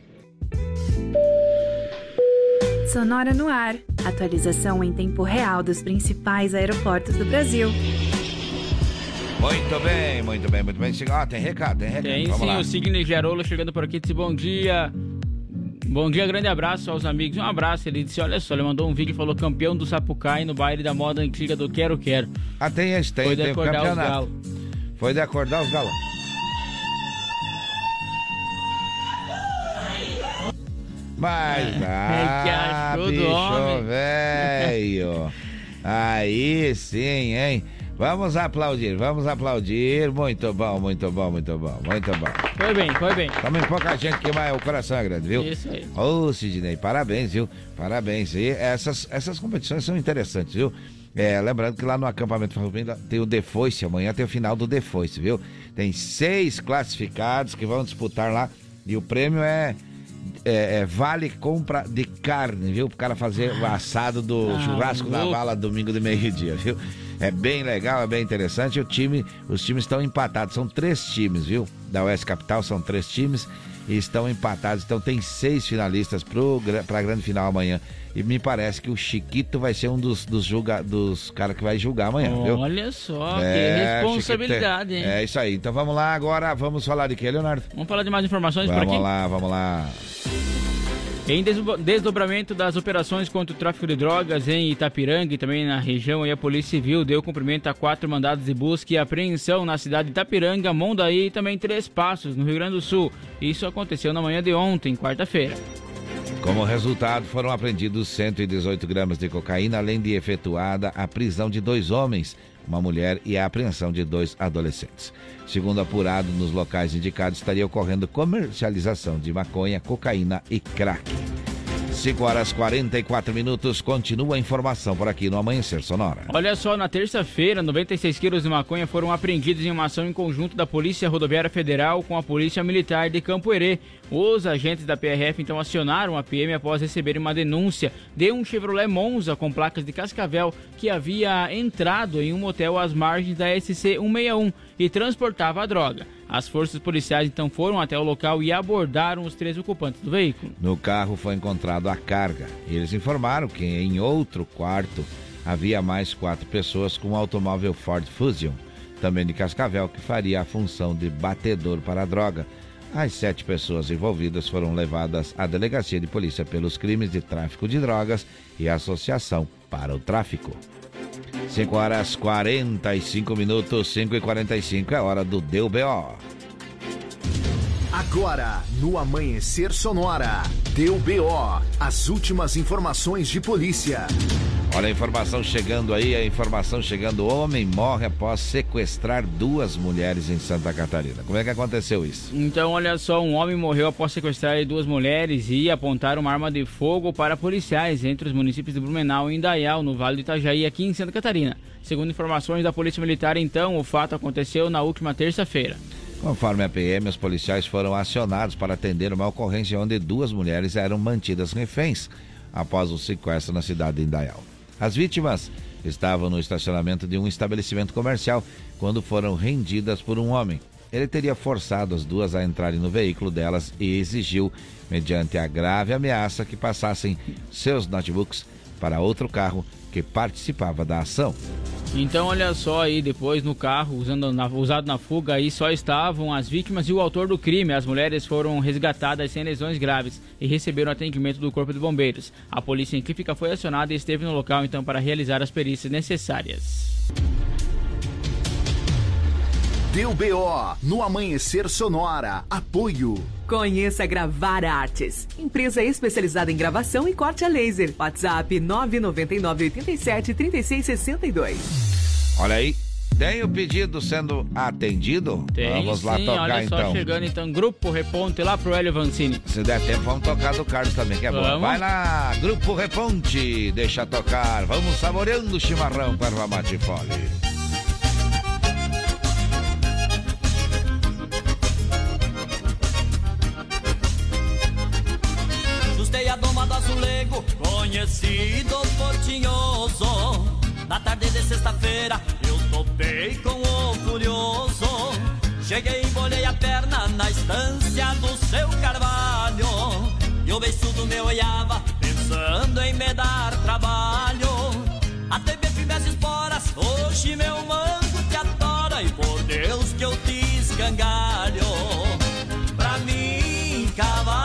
Sonora no ar. Atualização em tempo real dos principais aeroportos do Brasil. Muito bem, muito bem, muito bem. Ó, tem recado, tem recado. Tem Vamos sim, lá. o Sidney Gerolo chegando por aqui, disse bom dia. Bom dia, grande abraço aos amigos. Um abraço, ele disse, olha só, ele mandou um vídeo e falou campeão do Sapucai no baile da moda antiga do Quero Quero. Ah, tem esse, tem, Foi de tem acordar os campeonato. galos. Foi de acordar os galões. Mas, ah, que achou do bicho homem? velho. Aí sim, hein? Vamos aplaudir, vamos aplaudir. Muito bom, muito bom, muito bom, muito bom. Foi bem, foi bem. Também pouca gente que mais o coração é grande, viu? Isso aí. Ô, Sidney, parabéns, viu? Parabéns. E essas, essas competições são interessantes, viu? É, lembrando que lá no acampamento Farroupilha tem o Defoice, amanhã tem o final do Defoice, viu? Tem seis classificados que vão disputar lá e o prêmio é, é- é vale compra de carne, viu? Pro cara fazer o assado do Ah, churrasco louco. vala domingo de meio-dia, viu? É bem legal, é bem interessante. O time, os times estão empatados, são três times, viu? Da Oeste Capital são três times e estão empatados. Então tem seis finalistas para a grande final amanhã. E me parece que o Chiquito vai ser um dos, dos, julga, dos caras que vai julgar amanhã, viu? Olha só, É, que responsabilidade, Chiquito, hein? É isso aí. Então vamos lá agora, vamos falar de quê, Leonardo? Vamos falar de mais informações por aqui? Vamos lá, vamos lá. Em desdo- desdobramento das operações contra o tráfico de drogas em Itapiranga e também na região, a Polícia Civil deu cumprimento a quatro mandados de busca e apreensão na cidade de Itapiranga, Mondaí e também Três Passos, no Rio Grande do Sul. Isso aconteceu na manhã de ontem, quarta-feira. Como resultado, foram apreendidos 118 gramas de cocaína, além de efetuada a prisão de dois homens, uma mulher e a apreensão de dois adolescentes. Segundo apurado, nos locais indicados estaria ocorrendo comercialização de maconha, cocaína e crack. 5 horas 44 minutos, continua a informação por aqui no Amanhecer Sonora. Olha só, na terça-feira, 96 quilos de maconha foram apreendidos em uma ação em conjunto da Polícia Rodoviária Federal com a Polícia Militar de Campo Herê. Os agentes da PRF então acionaram a PM após receberem uma denúncia de um Chevrolet Monza com placas de Cascavel que havia entrado em um motel às margens da SC 161 e transportava a droga. As forças policiais então foram até o local e abordaram os três ocupantes do veículo. No carro foi encontrado a carga. Eles informaram que em outro quarto havia mais quatro pessoas com um automóvel Ford Fusion, também de Cascavel, que faria a função de batedor para a droga. As sete pessoas envolvidas foram levadas à delegacia de polícia pelos crimes de tráfico de drogas e associação para o tráfico. 5 horas 45 minutos, 5 e 45 é hora do Deu BO. Agora, no Amanhecer Sonora, deu BO, as últimas informações de polícia. Olha a informação chegando aí, a informação chegando. Homem morre após sequestrar duas mulheres em Santa Catarina. Como é que aconteceu isso? Então, olha só, um homem morreu após sequestrar duas mulheres e apontar uma arma de fogo para policiais entre os municípios de Blumenau e Indaial, no Vale do Itajaí, aqui em Santa Catarina. Segundo informações da Polícia Militar, então, o fato aconteceu na última terça-feira. Conforme a PM, os policiais foram acionados para atender uma ocorrência onde duas mulheres eram mantidas reféns após o sequestro na cidade de Indaial. As vítimas estavam no estacionamento de um estabelecimento comercial quando foram rendidas por um homem. Ele teria forçado as duas a entrarem no veículo delas e exigiu, mediante a grave ameaça, que passassem seus notebooks para outro carro que participava da ação. Então, olha só aí, depois no carro, usando na, usado na fuga, aí só estavam as vítimas e o autor do crime. As mulheres foram resgatadas sem lesões graves e receberam atendimento do Corpo de Bombeiros. A polícia científica foi acionada e esteve no local então para realizar as perícias necessárias. Deu BO no Amanhecer Sonora. Apoio. Conheça Gravar Artes, empresa especializada em gravação e corte a laser. WhatsApp 999 87 36 62. Olha aí, tem o pedido sendo atendido? Tem, vamos lá sim, tocar olha só, então. chegando então, Grupo Reponte lá pro Hélio Vancini. Se der tempo, vamos tocar do Carlos também, que é bom. Vamos. Vai lá, Grupo Reponte, deixa tocar. Vamos saboreando o chimarrão com erva mate conhecido por tinhoso. Na tarde de sexta-feira, eu topei com o furioso. Cheguei e bolhei a perna na estância do seu carvalho. E o beiçudo me olhava, pensando em me dar trabalho. A TV fizesse esporas, hoje meu mango te adora. E por Deus que eu te escangalho. Pra mim, cavalo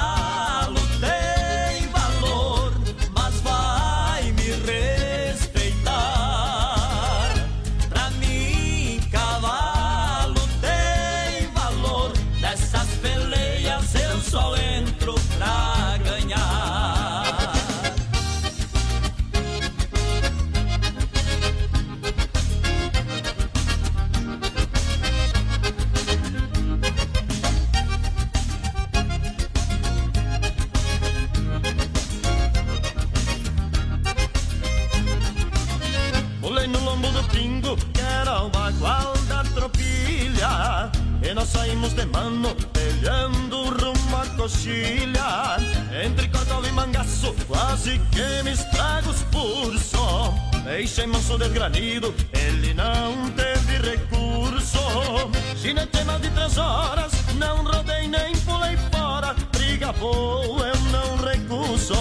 nós saímos de mano, pegando rumo à coxilha. Entre cordão e mangaço, quase que me estrago os pulso. Deixei manso desgranido, ele não teve recurso. Ginete mais de três horas, não rodei nem pulei fora. Briga boa, eu não recuso.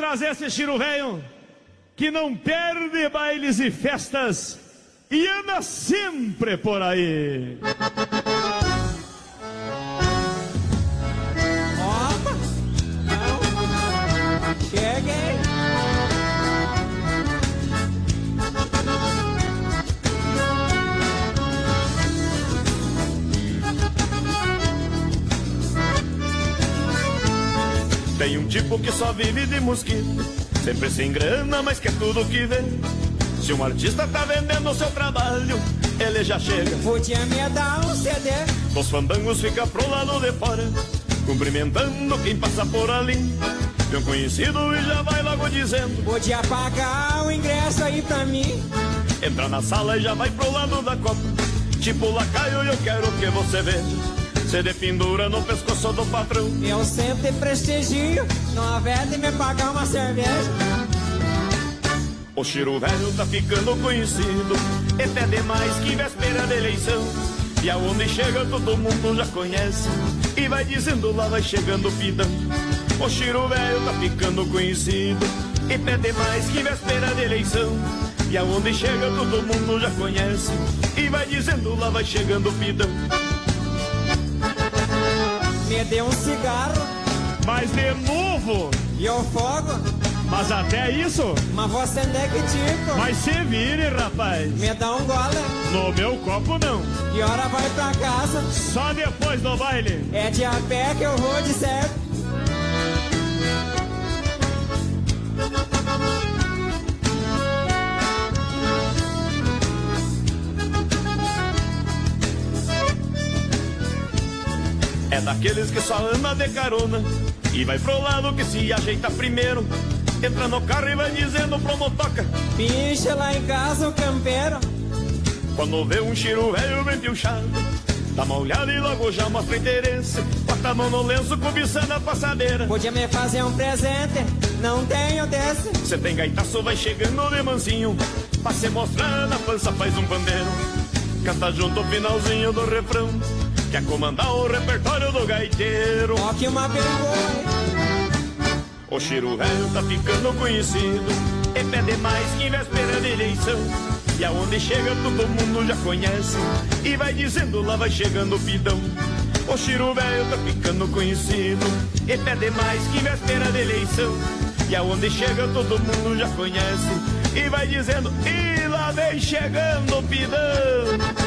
Trazer esse Chiro Velho que não perde bailes e festas e anda sempre por aí. Tem um tipo que só vive de mosquito, sempre sem grana, mas quer tudo que vê. Se um artista tá vendendo o seu trabalho, ele já chega. Podia me dar um CD. Os fandangos fica pro lado de fora, cumprimentando quem passa por ali. Vê um conhecido e já vai logo dizendo: Podia pagar o ingresso aí pra mim. Entra na sala e já vai pro lado da copa. Tipo lacaio, eu quero que você veja. Se de pendura no pescoço do patrão. Eu sempre prestigio, não de me pagar uma cerveja. O Chiro Velho tá ficando conhecido, até demais que véspera da eleição. E aonde chega todo mundo já conhece, e vai dizendo lá vai chegando o pidão. O Chiro Velho tá ficando conhecido, e até demais que véspera da eleição. E aonde chega todo mundo já conhece, e vai dizendo lá vai chegando o pidão. Dê um cigarro. Mas de novo? E o fogo? Mas até isso? Mas você não é que tipo? Mas se vire, rapaz. Me dá um gole. No meu copo, não. E hora vai pra casa? Só depois do baile. É de a pé que eu vou de certo. É daqueles que só anda de carona e vai pro lado que se ajeita primeiro. Entra no carro e vai dizendo pro motoca: Pincha lá em casa o campeiro. Quando vê um cheiro velho bem piochado, dá uma olhada e logo já mostra interesse. Bota a mão no lenço cobiçando a passadeira. Podia me fazer um presente, não tenho desse. Cê tem gaitaço, vai chegando de mansinho. Pra se mostrar na pança faz um pandeiro. Canta junto o finalzinho do refrão. Quer comandar o repertório do gaiteiro. Toque uma vergonha. O cheiro velho tá ficando conhecido. E pede mais que véspera de eleição. E aonde chega todo mundo já conhece. E vai dizendo lá vai chegando o pidão. O cheiro velho tá ficando conhecido. E pede mais que véspera de eleição. E aonde chega todo mundo já conhece. E vai dizendo, e lá vem chegando o pidão.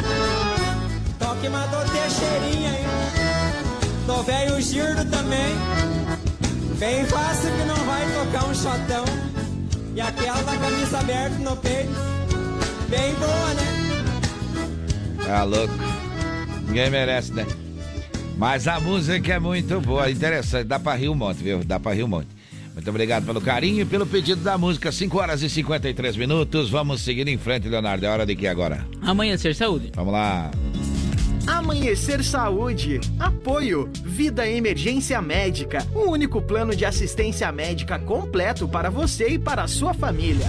Toque uma do Teixeirinha aí. Do velho Girdo também. Bem fácil que não vai tocar um shotão. E aquela da camisa aberta no peito. Bem boa, né? Tá louco. Ninguém merece, né? Mas a música é muito boa, interessante. Dá pra rir um monte, viu? Dá pra rir um monte. Muito obrigado pelo carinho e pelo pedido da música. 5 horas e 53 minutos. Vamos seguir em frente, Leonardo. É hora de que agora? Amanhecer Saúde. Vamos lá. Amanhecer Saúde. Apoio. Vida Emergência Médica. O único plano de assistência médica completo para você e para a sua família.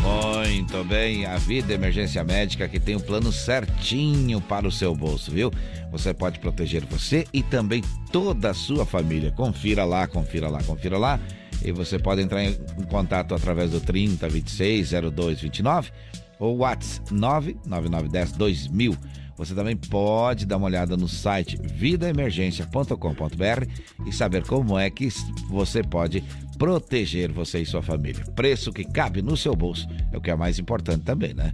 Muito bem, a Vida Emergência Médica que tem um plano certinho para o seu bolso, viu? Você pode proteger você e também toda a sua família. Confira lá, confira lá, confira lá. E você pode entrar em contato através do 30 26 02 29 ou WhatsApp 99910 2000. Você também pode dar uma olhada no site vidaemergência.com.br e saber como é que você pode proteger você e sua família. Preço que cabe no seu bolso é o que é mais importante também, né?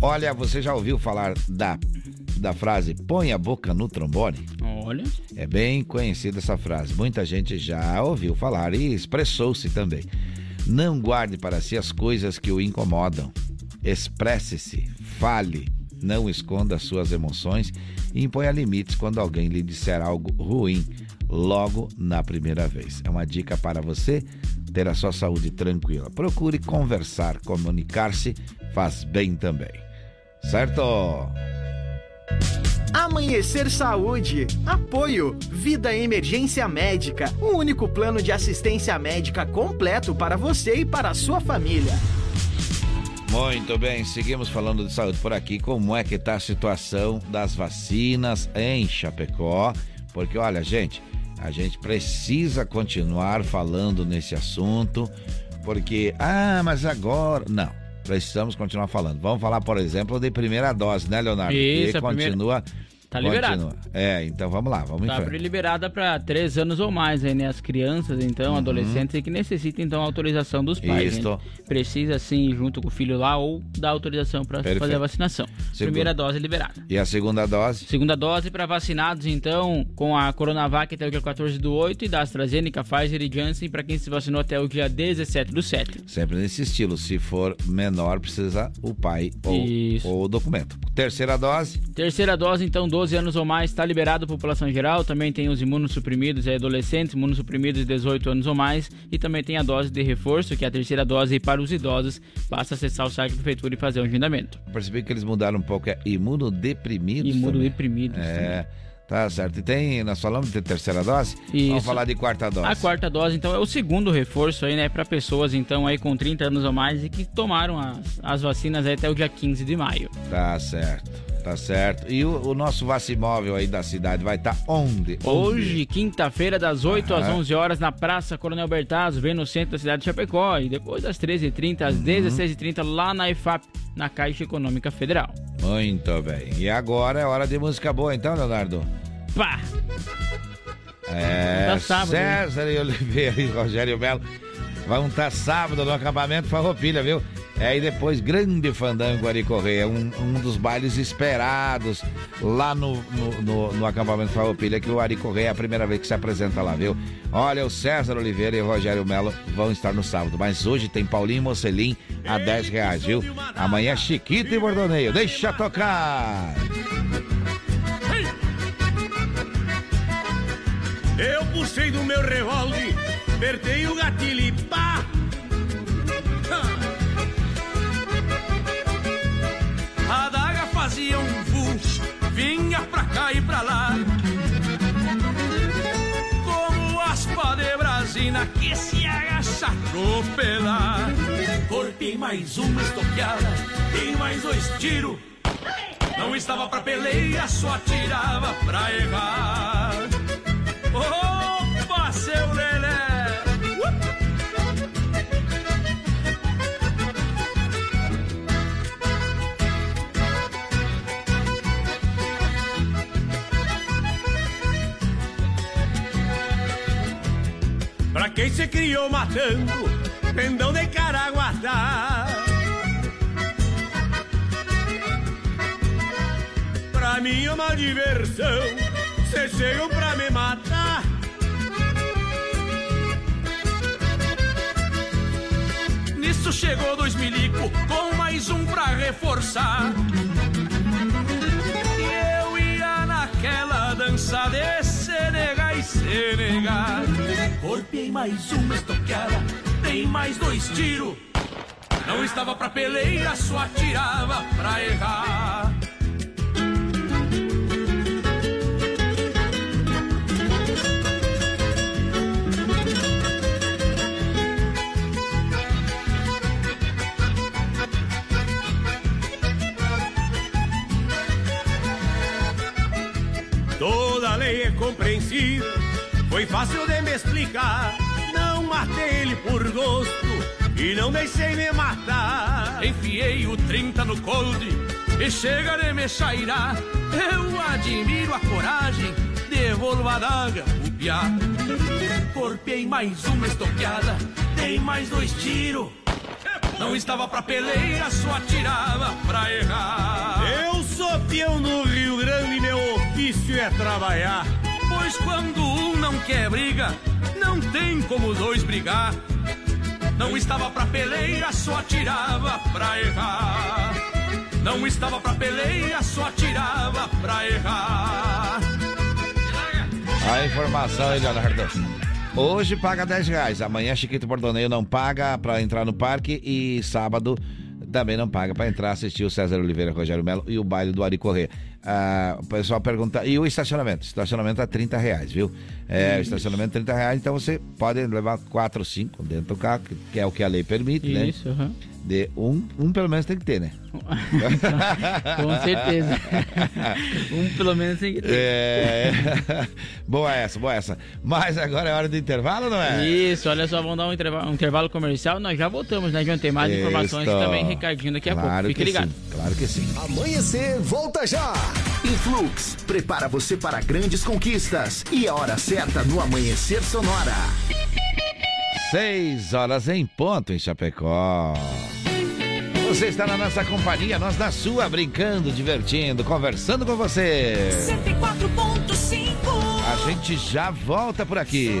Olha, você já ouviu falar da, da frase põe a boca no trombone? Olha. É bem conhecida essa frase. Muita gente já ouviu falar e expressou-se também. Não guarde para si as coisas que o incomodam. Expresse-se, fale, não esconda suas emoções e imponha limites quando alguém lhe disser algo ruim logo na primeira vez. É uma dica para você ter a sua saúde tranquila. Procure conversar, comunicar-se faz bem também. Certo? Amanhecer Saúde. Apoio. Vida Emergência Médica. O único plano de assistência médica completo para você e para a sua família. Muito bem, seguimos falando de saúde por aqui. Como é que está a situação das vacinas em Chapecó? Porque olha, gente, a gente precisa continuar falando nesse assunto, porque ah, mas agora não. Precisamos continuar falando. Vamos falar, por exemplo, de primeira dose, né, Leonardo? Isso, que a primeira- continua Tá liberado. Continua. É, então vamos lá, vamos em Tá frente. liberada para três anos ou mais, aí, né? As crianças, então, adolescentes, e que necessitam, então, autorização dos pais. Isto. né? Precisa, sim, ir junto com o filho lá, ou dar autorização para fazer a vacinação. Segunda. Primeira dose liberada. E a segunda dose? Segunda dose para vacinados, então, com a Coronavac até o dia 14 do 8 e da AstraZeneca, Pfizer e Janssen para quem se vacinou até o dia 17 do 7. Sempre nesse estilo. Se for menor, precisa o pai ou, Isso. ou o documento. Terceira dose? Terceira dose, então, 12 anos ou mais, está liberado a população geral. Também tem os imunossuprimidos e adolescentes, imunossuprimidos de 18 anos ou mais. E também tem a dose de reforço, que é a terceira dose para os idosos. Basta acessar o site da prefeitura e fazer o agendamento. Percebi que eles mudaram um pouco. É imunodeprimidos. Imunodeprimidos também. também. É. Tá certo. E tem, nós falamos de terceira dose? Isso. Vamos falar de quarta dose. A quarta dose, então, é o segundo reforço aí, né, para pessoas, então, aí com 30 anos ou mais e que tomaram as, as vacinas até o dia 15 de maio. Tá certo. Tá certo. E o, o nosso vacimóvel aí da cidade vai estar onde? Hoje, quinta-feira, das 8 às Aham. 11 horas, na Praça Coronel Bertazzo, bem no centro da cidade de Chapecó. E depois das 13h30 Uhum. às 16h30, lá na IFAP, na Caixa Econômica Federal. Muito bem. E agora é hora de música boa, então, Leonardo? Pá! É. Tá sábado, César e Oliveira e Rogério Melo vão estar sábado no acampamento Farroupilha, viu? É, e depois, grande fandango Ari Correia, um, um dos bailes esperados lá no, no, no, no acampamento Farroupilha, que o Ari Correia é a primeira vez que se apresenta lá, viu? Olha, o César Oliveira e o Rogério Melo vão estar no sábado, mas hoje tem Paulinho Mocelim a 10 reais, viu? Amanhã é Chiquito e Bordoneio, deixa tocar! Eu puxei do meu revólver, apertei o gatilho e pá! Fazia um vinha pra cá e pra lá. Como aspa de brasina que se agacha no pelar. Cortei mais uma estoqueada, dei mais dois tiros. Não estava pra peleia, só atirava pra errar. Opa, quem se criou matando, pendão de caraguatá. Pra mim é uma diversão, cê chegam pra me matar. Nisso chegou dois milico com mais um pra reforçar. E eu ia naquela dança de E Senegal. Corpei mais uma estoqueada, dei mais dois tiros. Não estava pra peleia, só atirava pra errar. Lei é compreensível, foi fácil de me explicar. Não matei ele por gosto e não deixei me matar. Enfiei o 30 no cold e chega de me chairar. Eu admiro a coragem, devolvo a daga, o piá. Corpei mais uma estoqueada, dei mais dois tiros. Não estava pra peleia, só atirava pra errar. Eu sou peão do Rio Grande e meu ofício é trabalhar. Pois quando um não quer briga, não tem como dois brigar. Não estava pra peleia, só atirava pra errar. Não estava pra peleia, só atirava pra errar. A informação aí, Leonardo. Hoje paga 10 reais, amanhã Chiquito Bordoneio não paga pra entrar no parque e sábado também não paga pra entrar assistir o César Oliveira, Rogério Melo e o baile do Ari Corrêa. Ah, o pessoal pergunta, e o estacionamento? Estacionamento a 30 reais, viu? É, o estacionamento 30 reais, então você pode levar 4 ou 5 dentro do carro, que- que é o que a lei permite, né? Isso, aham. De um, um pelo menos tem que ter, né? Com certeza. um pelo menos tem que ter. É. boa essa, boa essa. Mas agora é hora do intervalo, não é? Isso, olha só, vamos dar um intervalo, um intervalo comercial. Nós já voltamos, né, João? Tem mais informações Isto. também, Ricardinho, daqui a Claro pouco. Fique que ligado. sim, claro que sim. Amanhecer, volta já! Influx prepara você para grandes conquistas e a hora certa no amanhecer sonora. Seis horas em ponto em Chapecó. Você está na nossa companhia, nós na sua, brincando, divertindo, conversando com você. 104.5 A gente já volta por aqui.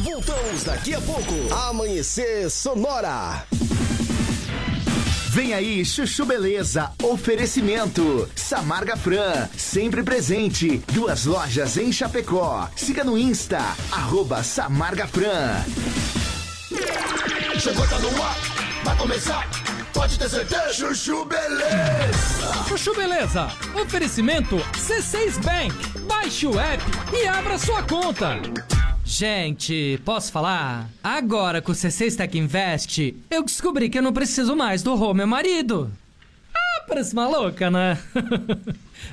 Voltamos daqui a pouco. Amanhecer Sonora. Vem aí, Chuchu Beleza. Oferecimento. Samarga Fran. Sempre presente. Duas lojas em Chapecó. Siga no Insta. Arroba Samarga Fran. Chegou, tá no ar, vai começar. Pode ter certeza. Chuchu Beleza. Chuchu Beleza. Oferecimento C6 Bank. Baixe o app e abra sua conta. Gente, posso falar? Agora com o C6 Tech Invest, eu descobri que eu não preciso mais do Rô, meu marido. Parece maluca, né?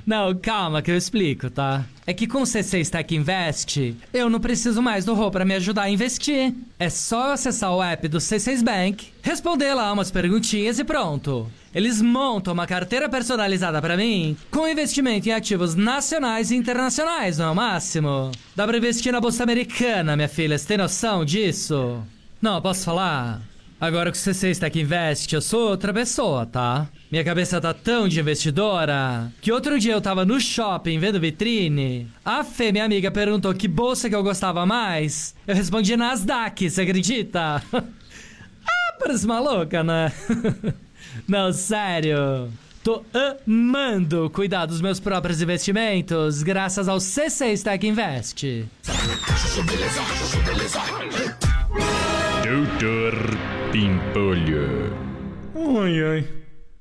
não, calma que eu explico, tá? É que com o C6 Tech Invest, eu não preciso mais do Rô pra me ajudar a investir. É só acessar o app do C6 Bank, responder lá umas perguntinhas e pronto. Eles montam uma carteira personalizada pra mim com investimento em ativos nacionais e internacionais, não é o máximo? Dá pra investir na bolsa americana, minha filha, você tem noção disso? Não, posso falar? Agora o C6 Tech Invest, eu sou outra pessoa, tá? Minha cabeça tá tão de investidora que outro dia eu tava no shopping vendo vitrine. A Fê, minha amiga, perguntou que bolsa que eu gostava mais. Eu respondi Nasdaq, você acredita? ah, parece maluca, né? Não, sério. Tô amando cuidar dos meus próprios investimentos graças ao C6 Tech Invest. Doutor Pimpolho. Ai, ai.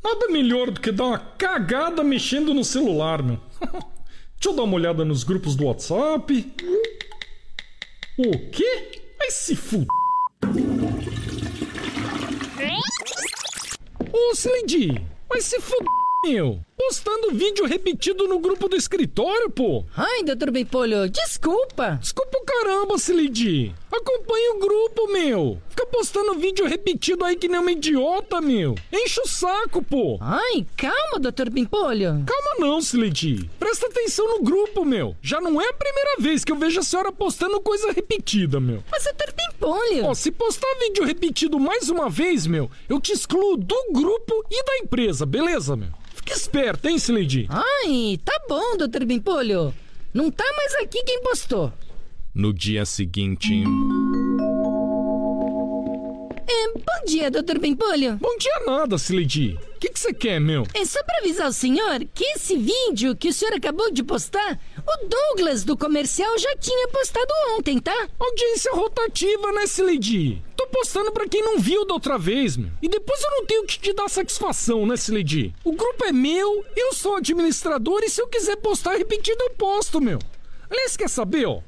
Nada melhor do que dar uma cagada mexendo no celular, meu. Deixa eu dar uma olhada nos grupos do WhatsApp. O quê? Vai se fuder. Ô, Slendy, vai se fuder, meu. Postando vídeo repetido no grupo do escritório, pô. Ai, doutor Bempolho, desculpa. Desculpa o caramba, Slendy. Acompanha o grupo, meu. Fica postando vídeo repetido aí que nem uma idiota, meu. Enche o saco, pô. Ai, calma, doutor Pimpolho. Calma não, Slendy. Presta atenção no grupo, meu. Já não é a primeira vez que eu vejo a senhora postando coisa repetida, meu. Mas, doutor Pimpolho... Ó, se postar vídeo repetido mais uma vez, meu, eu te excluo do grupo e da empresa, beleza, meu? Fica esperto, hein, Slendy? Ai, tá bom, doutor Pimpolho. Não tá mais aqui quem postou. No dia seguinte. É, bom dia, doutor Pimpolho. Bom dia nada, Slendy. O que você quer, meu? É só pra avisar o senhor que esse vídeo que o senhor acabou de postar, o Douglas do comercial já tinha postado ontem, tá? Audiência rotativa, né, Slendy? Tô postando pra quem não viu da outra vez, meu. E depois eu não tenho que te dar satisfação, né, Slendy? O grupo é meu, eu sou administrador e se eu quiser postar repetido, eu posto, meu. Aliás, quer saber, ó?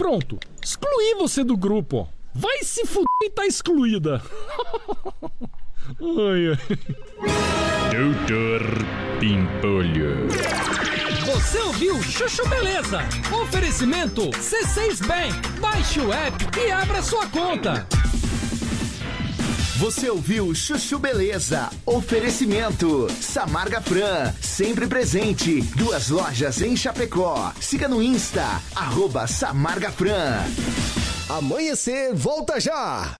Pronto, excluí você do grupo, ó. Vai se fuder e tá excluída. ai, ai. Doutor Pimpolho. Você ouviu Chuchu Beleza? Oferecimento C6 Bank. Baixe o app e abra sua conta. Você ouviu Chuchu Beleza? Oferecimento. Samarga Fran, sempre presente. Duas lojas em Chapecó. Siga no Insta, arroba Samarga Fran. Amanhecer, volta já!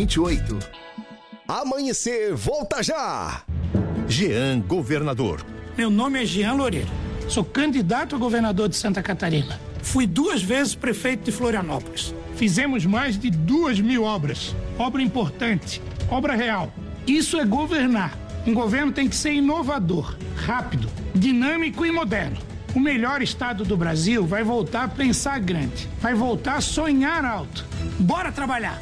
1928. Amanhecer, volta já! Jean Governador. Meu nome é Jean Loureiro. Sou candidato a governador de Santa Catarina. Fui duas vezes prefeito de Florianópolis. Fizemos mais de duas mil obras. Obra importante, obra real. Isso é governar. Um governo tem que ser inovador, rápido, dinâmico e moderno. O melhor estado do Brasil vai voltar a pensar grande, vai voltar a sonhar alto. Bora trabalhar!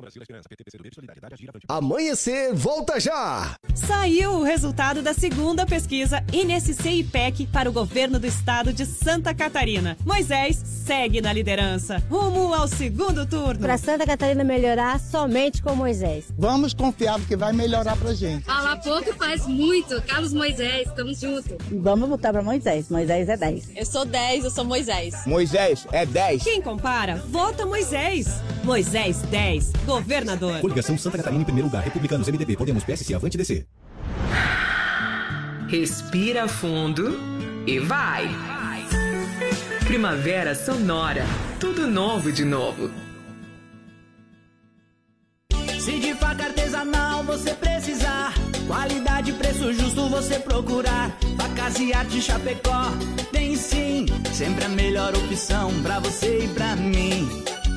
Amanhecer, volta já! Saiu o resultado da segunda pesquisa INSC IPEC para o governo do estado de Santa Catarina. Moisés segue na liderança, rumo ao segundo turno. Para Santa Catarina melhorar somente com Moisés. Vamos confiar que vai melhorar pra gente. Fala pouco faz muito. Carlos Moisés, estamos juntos. Vamos votar para Moisés. Moisés é 10. Eu sou 10, eu sou Moisés. Moisés é 10. Quem compara, vota Moisés. Moisés 10, governador. Coligação Santa Catarina em primeiro lugar. Republicanos, MDB, Podemos, PSC, Avante DC. Respira fundo e vai. Primavera Sonora. Tudo novo de novo. Se de faca artesanal você precisar, qualidade e preço justo você procurar. Facas e arte Chapecó, tem sim, sempre a melhor opção pra você e pra mim.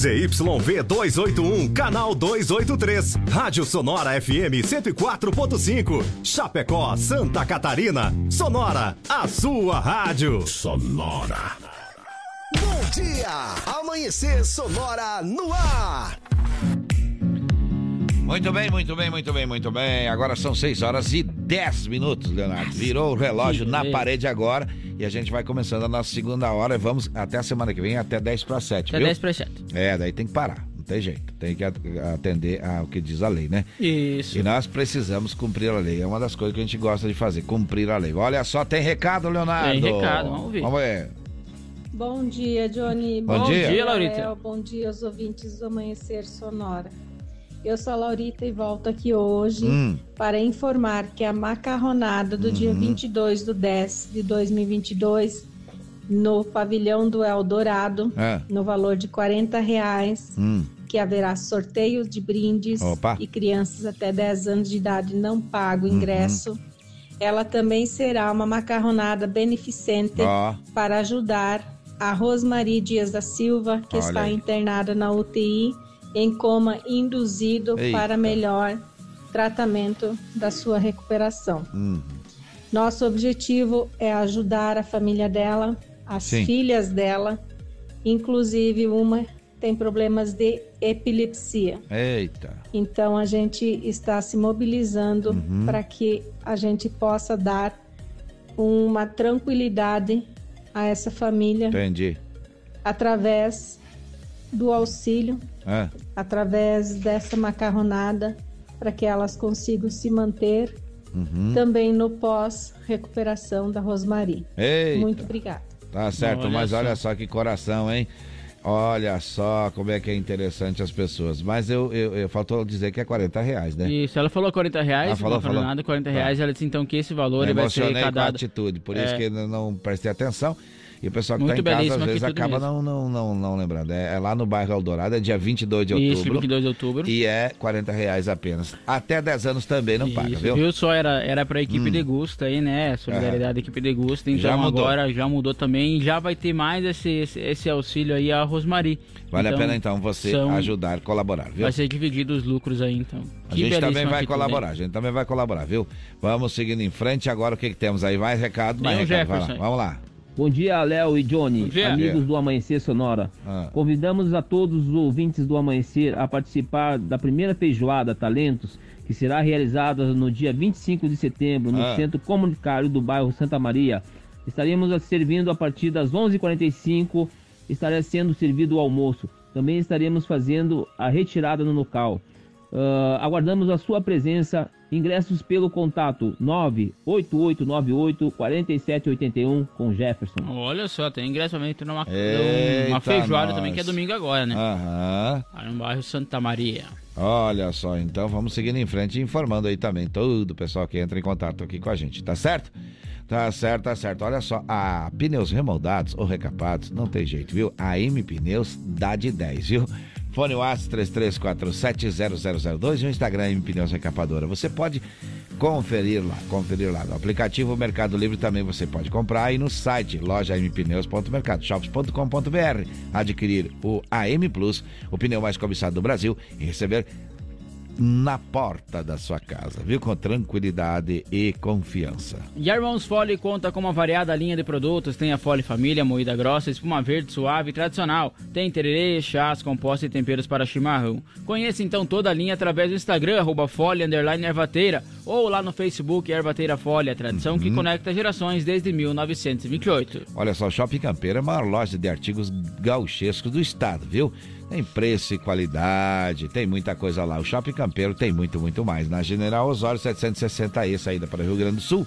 ZYV 281, canal 283. Rádio Sonora FM 104.5. Chapecó, Santa Catarina. Sonora, a sua rádio. Sonora. Bom dia! Amanhecer Sonora no ar. Muito bem, muito bem, muito bem, muito bem. Agora são 6 horas e 10 minutos, Leonardo. Virou o relógio na parede agora e a gente vai começando a nossa segunda hora. Vamos até a semana que vem, até 10 para 7. Até viu? 10 para 7. É, daí tem que parar. Não tem jeito. Tem que atender ao que diz a lei, né? Isso. E nós precisamos cumprir a lei. É uma das coisas que a gente gosta de fazer, cumprir a lei. Olha só, tem recado, Leonardo. Tem recado, vamos ver. Vamos ver. Bom dia, Johnny. Bom dia. Bom dia, Laurita. Léo. Bom dia aos ouvintes do Amanhecer Sonora. Eu sou a Laurita e volto aqui hoje Hum. para informar que a macarronada do dia Uhum. 22 do 10 de 2022 no pavilhão do Eldorado, É. no valor de 40 reais, Hum. que haverá sorteio de brindes Opa. e crianças até 10 anos de idade não pagam Uhum. ingresso. Ela também será uma macarronada beneficente Ó. para ajudar a Rosmarie Dias da Silva, que Olha está aí. internada na UTI em coma induzido Eita. para melhor tratamento da sua recuperação. Hum. Nosso objetivo é ajudar a família dela, as Sim. filhas dela, inclusive uma tem problemas de epilepsia. Eita. Então a gente está se mobilizando Uhum. para que a gente possa dar uma tranquilidade a essa família Entendi. através do auxílio, É. através dessa macarronada, para que elas consigam se manter Uhum. também no pós-recuperação da Rosmarie. Eita. Muito obrigada. Tá certo, Olha mas só. olha só que coração, hein? Olha só como é que é interessante as pessoas. Mas eu, eu, eu faltou dizer que é 40 reais, né? Isso, ela falou 40 reais, Ah, falou, não falou falou. nada, 40 Tá. reais. Ela disse então que esse valor vai ser emocionei com a arrecadado. atitude, por isso É. que eu não prestei atenção. E o pessoal que está em casa, às vezes, acaba mesmo. não, não, não, não lembrando. É, é lá no bairro Eldorado, é dia 22 de outubro. Isso, 22 de outubro. E é 40 reais apenas. Até 10 anos também não paga, Isso, viu? viu? Só era, era pra equipe Hum. Degusta aí, né? Solidariedade da equipe Degusta. Então Já mudou. agora já mudou também e já vai ter mais esse, esse, esse auxílio aí a Rosmarie. Vale a pena então você são- ajudar, colaborar, viu? Vai ser dividido os lucros aí, então. A Que gente também vai colaborar, hein? a gente também vai colaborar, viu? Vamos seguindo em frente. Agora o que, que temos aí? Mais recado, mais Tem recado. Vamos lá. Bom dia, Léo e Johnny, amigos do Amanhecer Sonora. Ah. Convidamos a todos os ouvintes do Amanhecer a participar da primeira feijoada Talentos, que será realizada no dia 25 de setembro no Ah. Centro Comunitário do bairro Santa Maria. Estaremos servindo a partir das 11h45, estará sendo servido o almoço. Também estaremos fazendo a retirada no local. Ah, aguardamos a sua presença. Ingressos pelo contato 98898-4781 com Jefferson. Olha só, tem ingresso também tem uma, Eita, uma feijoada nós. também que é domingo agora, né? Aham. Aí no bairro Santa Maria. Olha só, então vamos seguindo em frente, informando aí também todo o pessoal que entra em contato aqui com a gente, tá certo? Tá certo, tá certo. Olha só, a pneus remoldados ou recapados, não tem jeito, viu? A M Pneus dá de 10, viu? Fone WhatsApp 33470002 e o Instagram M Pneus Recapadora. Você pode conferir lá, conferir lá. No aplicativo Mercado Livre também você pode comprar e no site loja mpneus.mercadoshops.com.br adquirir o AM Plus, o pneu mais cobiçado do Brasil e receber na porta da sua casa, viu? Com tranquilidade e confiança. E a Irmãos Fole conta com uma variada linha de produtos. Tem a Fole Família, moída grossa, espuma verde, suave e tradicional. Tem tererê, chás, compostos e temperos para chimarrão. Conheça então toda a linha através do Instagram, arroba Fole, Ervateira, ou lá no Facebook, Ervateira Fole, a tradição que conecta gerações desde 1928. Olha só, Shopping Campeiro é a maior loja de artigos gauchescos do estado, viu? Tem preço e qualidade, tem muita coisa lá. O Shopping Campeiro tem muito, muito mais. Na General Osório 760E, saída para Rio Grande do Sul.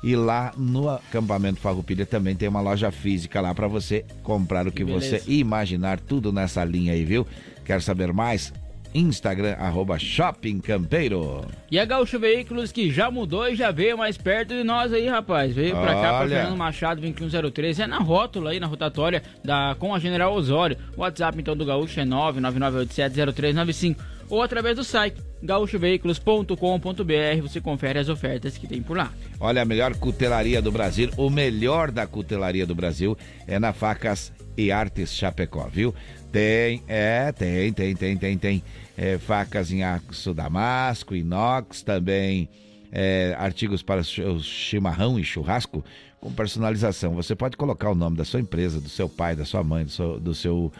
E lá no acampamento Farroupilha também tem uma loja física lá para você comprar o que, Que você imaginar, tudo nessa linha aí, viu? Quer saber mais? Instagram, arroba Shopping Campeiro. E a Gaúcho Veículos que já mudou e já veio mais perto de nós aí, rapaz. Veio pra cá, pra Olha. Fernando Machado, 21113. É na rótula aí, na rotatória da, com a General Osório. O WhatsApp então do Gaúcho é 999870395 ou através do site gaúchoveículos.com.br. Você confere as ofertas que tem por lá. Olha, a melhor cutelaria do Brasil, o melhor da cutelaria do Brasil é na Facas e Artes Chapecó, viu? Tem, é, tem, tem, tem, tem, tem. É, facas em aço damasco, inox, também é, artigos para chimarrão e churrasco com personalização. Você pode colocar o nome da sua empresa, do seu pai, da sua mãe, do seu, do seu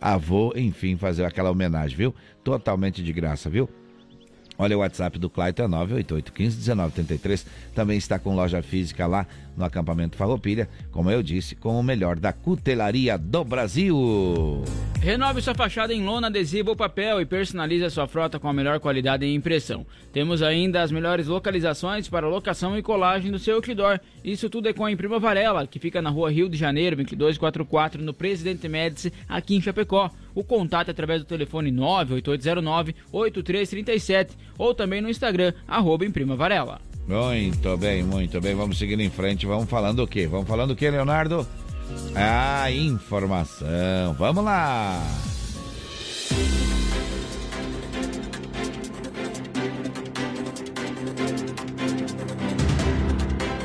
avô, enfim, fazer aquela homenagem, viu? Totalmente de graça, viu? Olha o WhatsApp do Clayton, é 988151933. Também está com loja física lá no acampamento Farroupilha, como eu disse, com o melhor da cutelaria do Brasil. Renove sua fachada em lona, adesivo ou papel e personalize a sua frota com a melhor qualidade em impressão. Temos ainda as melhores localizações para locação e colagem do seu outdoor. Isso tudo é com a Imprima Varela, que fica na rua Rio de Janeiro, 2244, no Presidente Médici, aqui em Chapecó. O contato é através do telefone 98809-8337 ou também no Instagram, arroba Imprima Varela. Muito bem, muito bem. Vamos seguindo em frente. Vamos falando o quê? Vamos falando o quê, Leonardo? A informação. Vamos lá.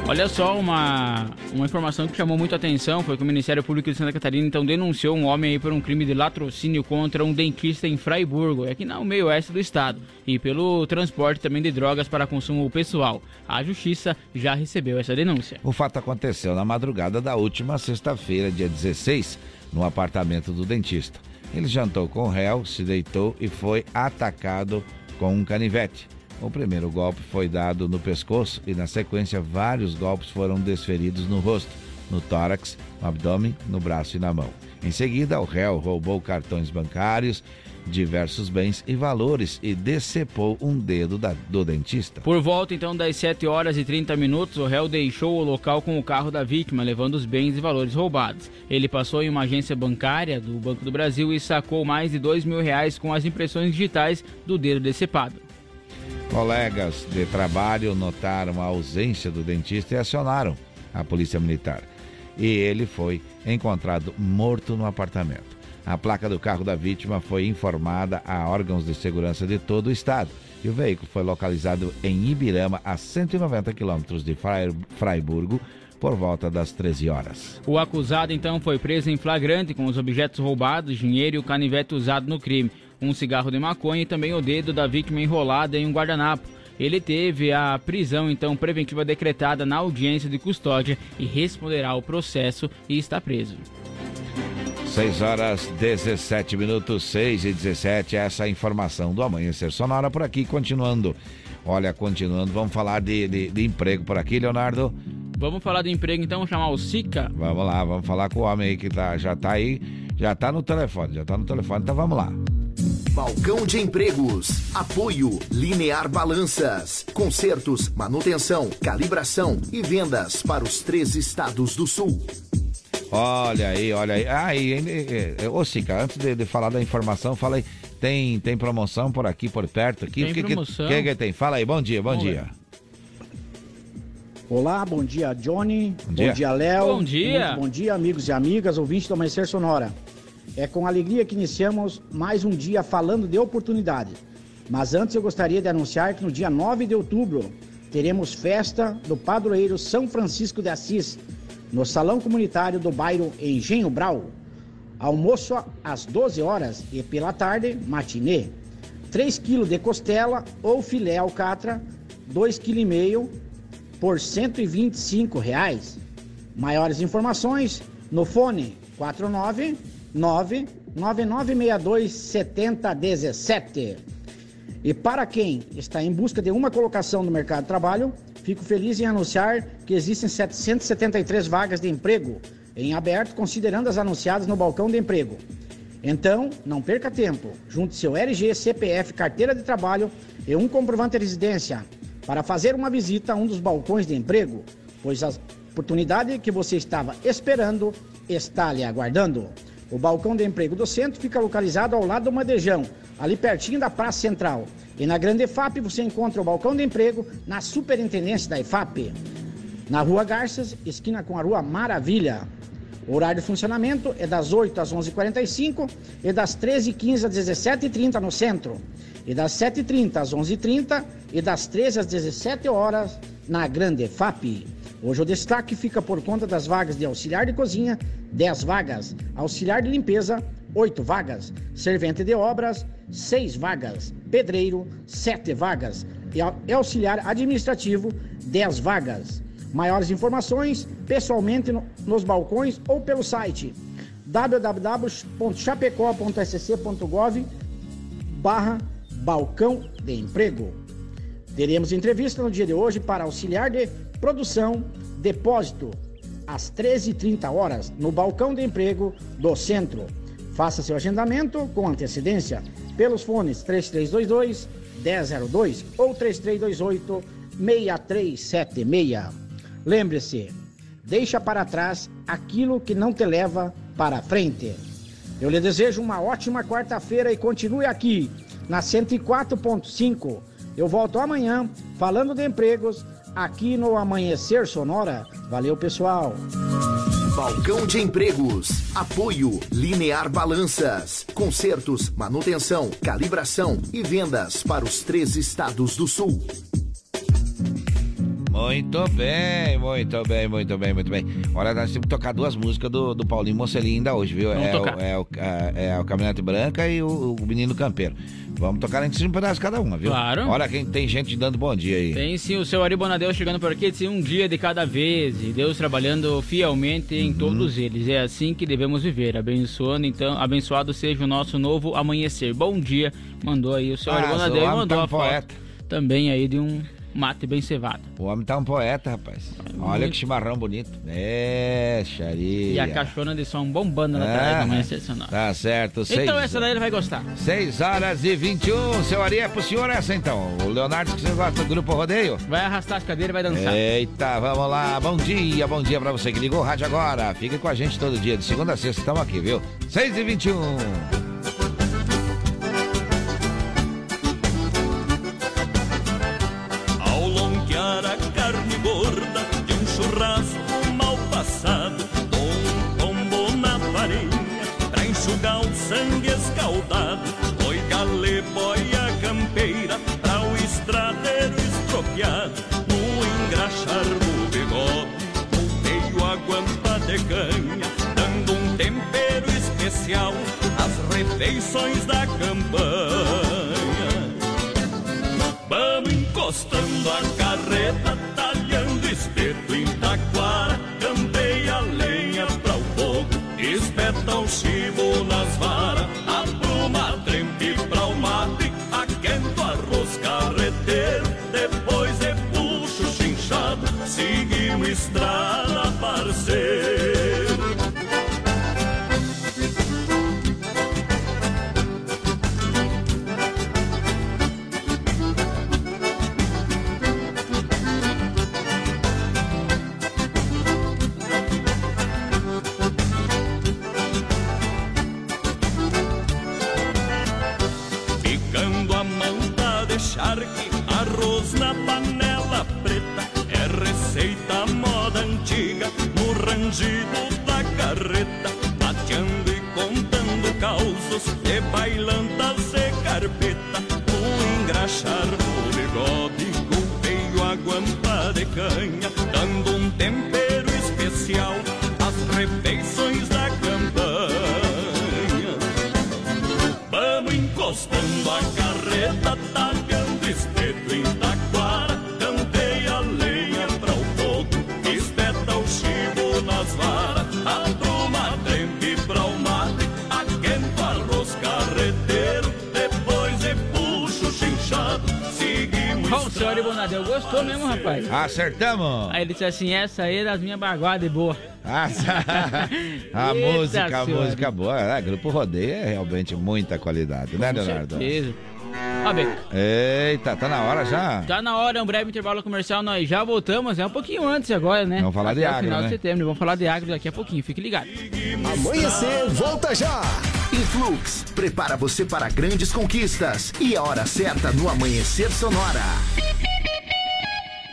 Olha só, uma, uma informação que chamou muito a atenção foi que o Ministério Público de Santa Catarina então denunciou um homem por um crime de latrocínio contra um dentista em Fraiburgo, aqui no meio oeste do estado, e pelo transporte também de drogas para consumo pessoal. A justiça já recebeu essa denúncia. O fato aconteceu na madrugada da última sexta-feira, dia 16, no apartamento do dentista. Ele jantou com o réu, se deitou e foi atacado com um canivete. O primeiro golpe foi dado no pescoço e, na sequência, vários golpes foram desferidos no rosto, no tórax, no abdômen, no braço e na mão. Em seguida, o réu roubou cartões bancários, diversos bens e valores e decepou um dedo da, do dentista. Por volta então das 7 horas e 30 minutos, o réu deixou o local com o carro da vítima, levando os bens e valores roubados. Ele passou em uma agência bancária do Banco do Brasil e sacou mais de 2 mil reais com as impressões digitais do dedo decepado. Colegas de trabalho notaram a ausência do dentista e acionaram a polícia militar. E ele foi encontrado morto no apartamento. A placa do carro da vítima foi informada a órgãos de segurança de todo o estado. E o veículo foi localizado em Ibirama, a 190 quilômetros de Fraiburgo, por volta das 13 horas. O acusado então foi preso em flagrante com os objetos roubados, dinheiro e o canivete usado no crime um cigarro de maconha e também o dedo da vítima enrolado em um guardanapo. Ele teve a prisão então preventiva decretada na audiência de custódia e responderá ao processo e está preso. 6 horas 17 minutos, 6 e 17. Essa é informação do Amanhecer Sonora por aqui, continuando. Olha, continuando, vamos falar de, de, de emprego por aqui, Leonardo. Vamos falar de emprego então, chamar o Sica. Vamos lá, vamos falar com o homem aí que tá, já tá aí, já tá no telefone, já tá no telefone, então vamos lá. Balcão de Empregos. Apoio Linear Balanças. Consertos, manutenção, calibração e vendas para os três estados do sul. Olha aí, olha aí. Ah, e, ô Sica, antes de, de, falar da informação, fala aí. Tem, tem promoção por aqui, por perto aqui? Tem o que, promoção. Que, que, que tem? Fala aí, bom dia, bom Vamos dia. Olá, bom dia, Johnny. Bom dia. dia, Léo. Bom dia. Muito bom dia, amigos e amigas, ouvintes do Amanhecer Sonora. É com alegria que iniciamos mais um dia falando de oportunidade. Mas antes eu gostaria de anunciar que no dia 9 de outubro teremos festa do padroeiro São Francisco de Assis, no Salão Comunitário do bairro Engenho Brau. Almoço às 12 horas e pela tarde, matinê. 3 kg de costela ou filé alcatra, 2,5 kg por 125 reais. Maiores informações no fone 49 99962 7017. E para quem está em busca de uma colocação no mercado de trabalho, fico feliz em anunciar que existem 773 vagas de emprego em aberto, considerando as anunciadas no balcão de emprego. Então, não perca tempo. Junte seu RG, CPF, carteira de trabalho e um comprovante de residência para fazer uma visita a um dos balcões de emprego, pois a oportunidade que você estava esperando está lhe aguardando. O balcão de emprego do centro fica localizado ao lado do Madejão, ali pertinho da Praça Central. E na Grande EFAP você encontra o balcão de emprego na Superintendência da EFAP. Na Rua Garças, esquina com a Rua Maravilha. O horário de funcionamento é das 8 às 11h45 e das 13h15 às 17h30 no centro. E das 7h30 às 11h30 e das 13 às 17 horas na Grande EFAP. Hoje o destaque fica por conta das vagas de auxiliar de cozinha, 10 vagas, auxiliar de limpeza, 8 vagas, servente de obras, 6 vagas, pedreiro, 7 vagas e auxiliar administrativo, 10 vagas. Maiores informações pessoalmente no, nos balcões ou pelo site www.chapecó.sc.gov barra balcão de emprego. Teremos entrevista no dia de hoje para auxiliar de produção, depósito, às 13h30 horas, no balcão de emprego do centro. Faça seu agendamento com antecedência pelos fones 3322 1002 ou 3328 6376. Lembre-se, deixa para trás aquilo que não te leva para frente. Eu lhe desejo uma ótima quarta-feira e continue aqui na 104.5. Eu volto amanhã falando de empregos aqui no Amanhecer Sonora. Valeu, pessoal. Balcão de Empregos. Apoio Linear Balanças. Consertos, manutenção, calibração e vendas para os três estados do sul. Muito bem, muito bem, muito bem, muito bem. Olha, nós temos que tocar duas músicas do, do Paulinho Mocelin ainda hoje, viu? Vamos é, tocar. O, é, o, é, é o Caminhonete Branca e o, o Menino Campeiro. Vamos tocar entre um pedaço cada uma, viu? Claro. Olha quem tem gente dando bom dia aí. Tem sim o seu Ari Bonadeu chegando por aqui, disse um dia de cada vez, e Deus trabalhando fielmente em todos eles. É assim que devemos viver, abençoando então, abençoado seja o nosso novo amanhecer. Bom dia, mandou aí o seu Ari Ah, Bonadeu o e mandou a foto também aí de um mate bem cevado. O homem tá um poeta, rapaz. Olha muito. que chimarrão bonito. É, xaria. E a caixona de som bombando lá Ah, atrás, do amanhecer sonoro. Tá certo, seis. Então essa daí ele vai gostar. 6 horas e 21. Seu Ari, é pro senhor essa então. O Leonardo que você gosta do Grupo Rodeio? Vai arrastar as cadeiras e vai dançar. Eita, vamos lá. Bom dia, bom dia pra você que ligou o rádio agora. Fique com a gente todo dia, de segunda a sexta, estamos aqui, viu? 6 e 21. Lonquear a carne gorda de um churrasco mal passado, um tombo na farinha pra enxugar o sangue escaldado. Foi galê, boia campeira pra o estradeiro estropiado. No engraxar do bigode, volteio a guampa de canha, dando um tempero especial às refeições da campanha. Vamos encostando a carreta, talhando espeto em taquara, campeia a lenha pra o fogo, espeta o no rangido da carreta. Bateando e contando causos, de bailantas e carpeta. No engraxar do bigode, golpeio a guampa de canha. Dando um tempero Bonadeu gostou mesmo, rapaz. Acertamos. Aí ele disse assim, essa aí é das minhas baguadas boa. Ah, a Eita, música, a senhora. música boa. É, Grupo Rodeio é realmente muita qualidade, né, Com Leonardo? certeza. Ó, Beco, Eita, tá na hora já? tá na hora, um breve intervalo comercial, nós já voltamos, é um pouquinho antes agora, né? Vamos falar Até de agro, final né? de setembro, vamos falar de agro daqui a pouquinho, fique ligado. Amanhecer, volta já! Influx, prepara você para grandes conquistas. E a hora certa no Amanhecer Sonora.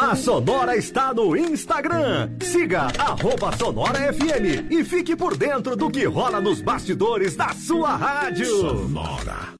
A Sonora está no Instagram. Siga arroba Sonora FM e fique por dentro do que rola nos bastidores da sua rádio. Sonora.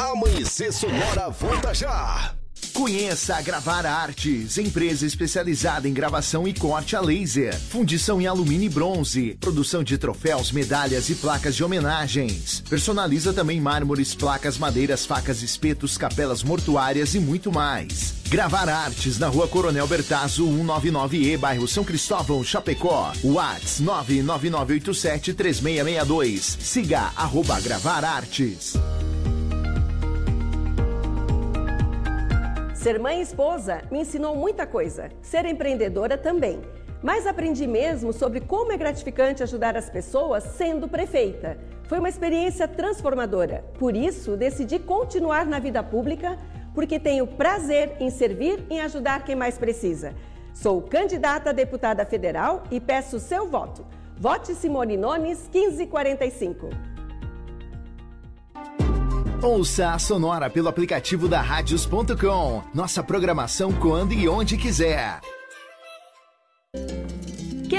Amanhecer Sonora volta já. Conheça a Gravar Artes, empresa especializada em gravação e corte a laser, fundição em alumínio e bronze, produção de troféus, medalhas e placas de homenagens. Personaliza também mármores, placas, madeiras, facas, espetos, capelas mortuárias e muito mais. Gravar Artes na Rua Coronel Bertazzo, 199E, bairro São Cristóvão, Chapecó. Whats 999873662. Siga arroba Gravar Artes. Ser mãe e esposa me ensinou muita coisa. Ser empreendedora também. Mas aprendi mesmo sobre como é gratificante ajudar as pessoas sendo prefeita. Foi uma experiência transformadora. Por isso, decidi continuar na vida pública, porque tenho prazer em servir e em ajudar quem mais precisa. Sou candidata a deputada federal e peço seu voto. Vote Simone Nones 1545. Ouça a Sonora pelo aplicativo da Radios.com. Nossa programação quando e onde quiser.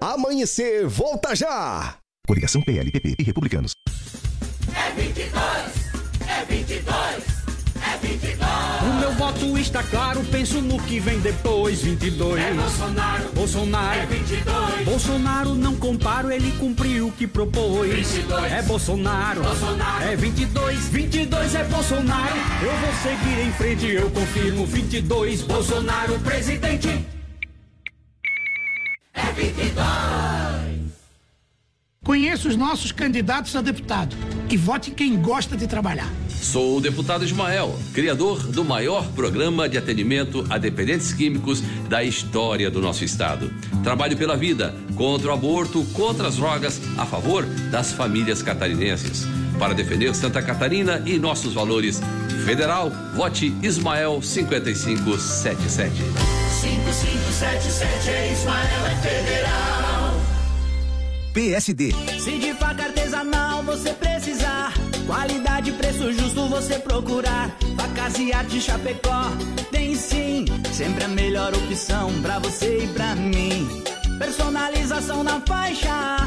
Amanhecer volta já. Coligação PLPP e Republicanos. É 22, é 22, é 22. O meu voto está claro, penso no que vem depois. 22. É Bolsonaro, Bolsonaro. É 22. Bolsonaro não comparo, ele cumpriu o que propôs. 22. É Bolsonaro, Bolsonaro. É 22, 22 é Bolsonaro. Eu vou seguir em frente, eu confirmo. 22, Bolsonaro, presidente. É 22. Conheça os nossos candidatos a deputado e vote em quem gosta de trabalhar. Sou o deputado Ismael, criador do maior programa de atendimento a dependentes químicos da história do nosso estado. Trabalho pela vida, contra o aborto, contra as drogas, a favor das famílias catarinenses. Para defender Santa Catarina e nossos valores. Federal, vote Ismael 5577. 5577 é Ismael, é federal. PSD. Se de faca artesanal você precisar, qualidade e preço justo você procurar. Facas e arte Chapecó, tem sim, sempre a melhor opção pra você e pra mim. Personalização na faixa,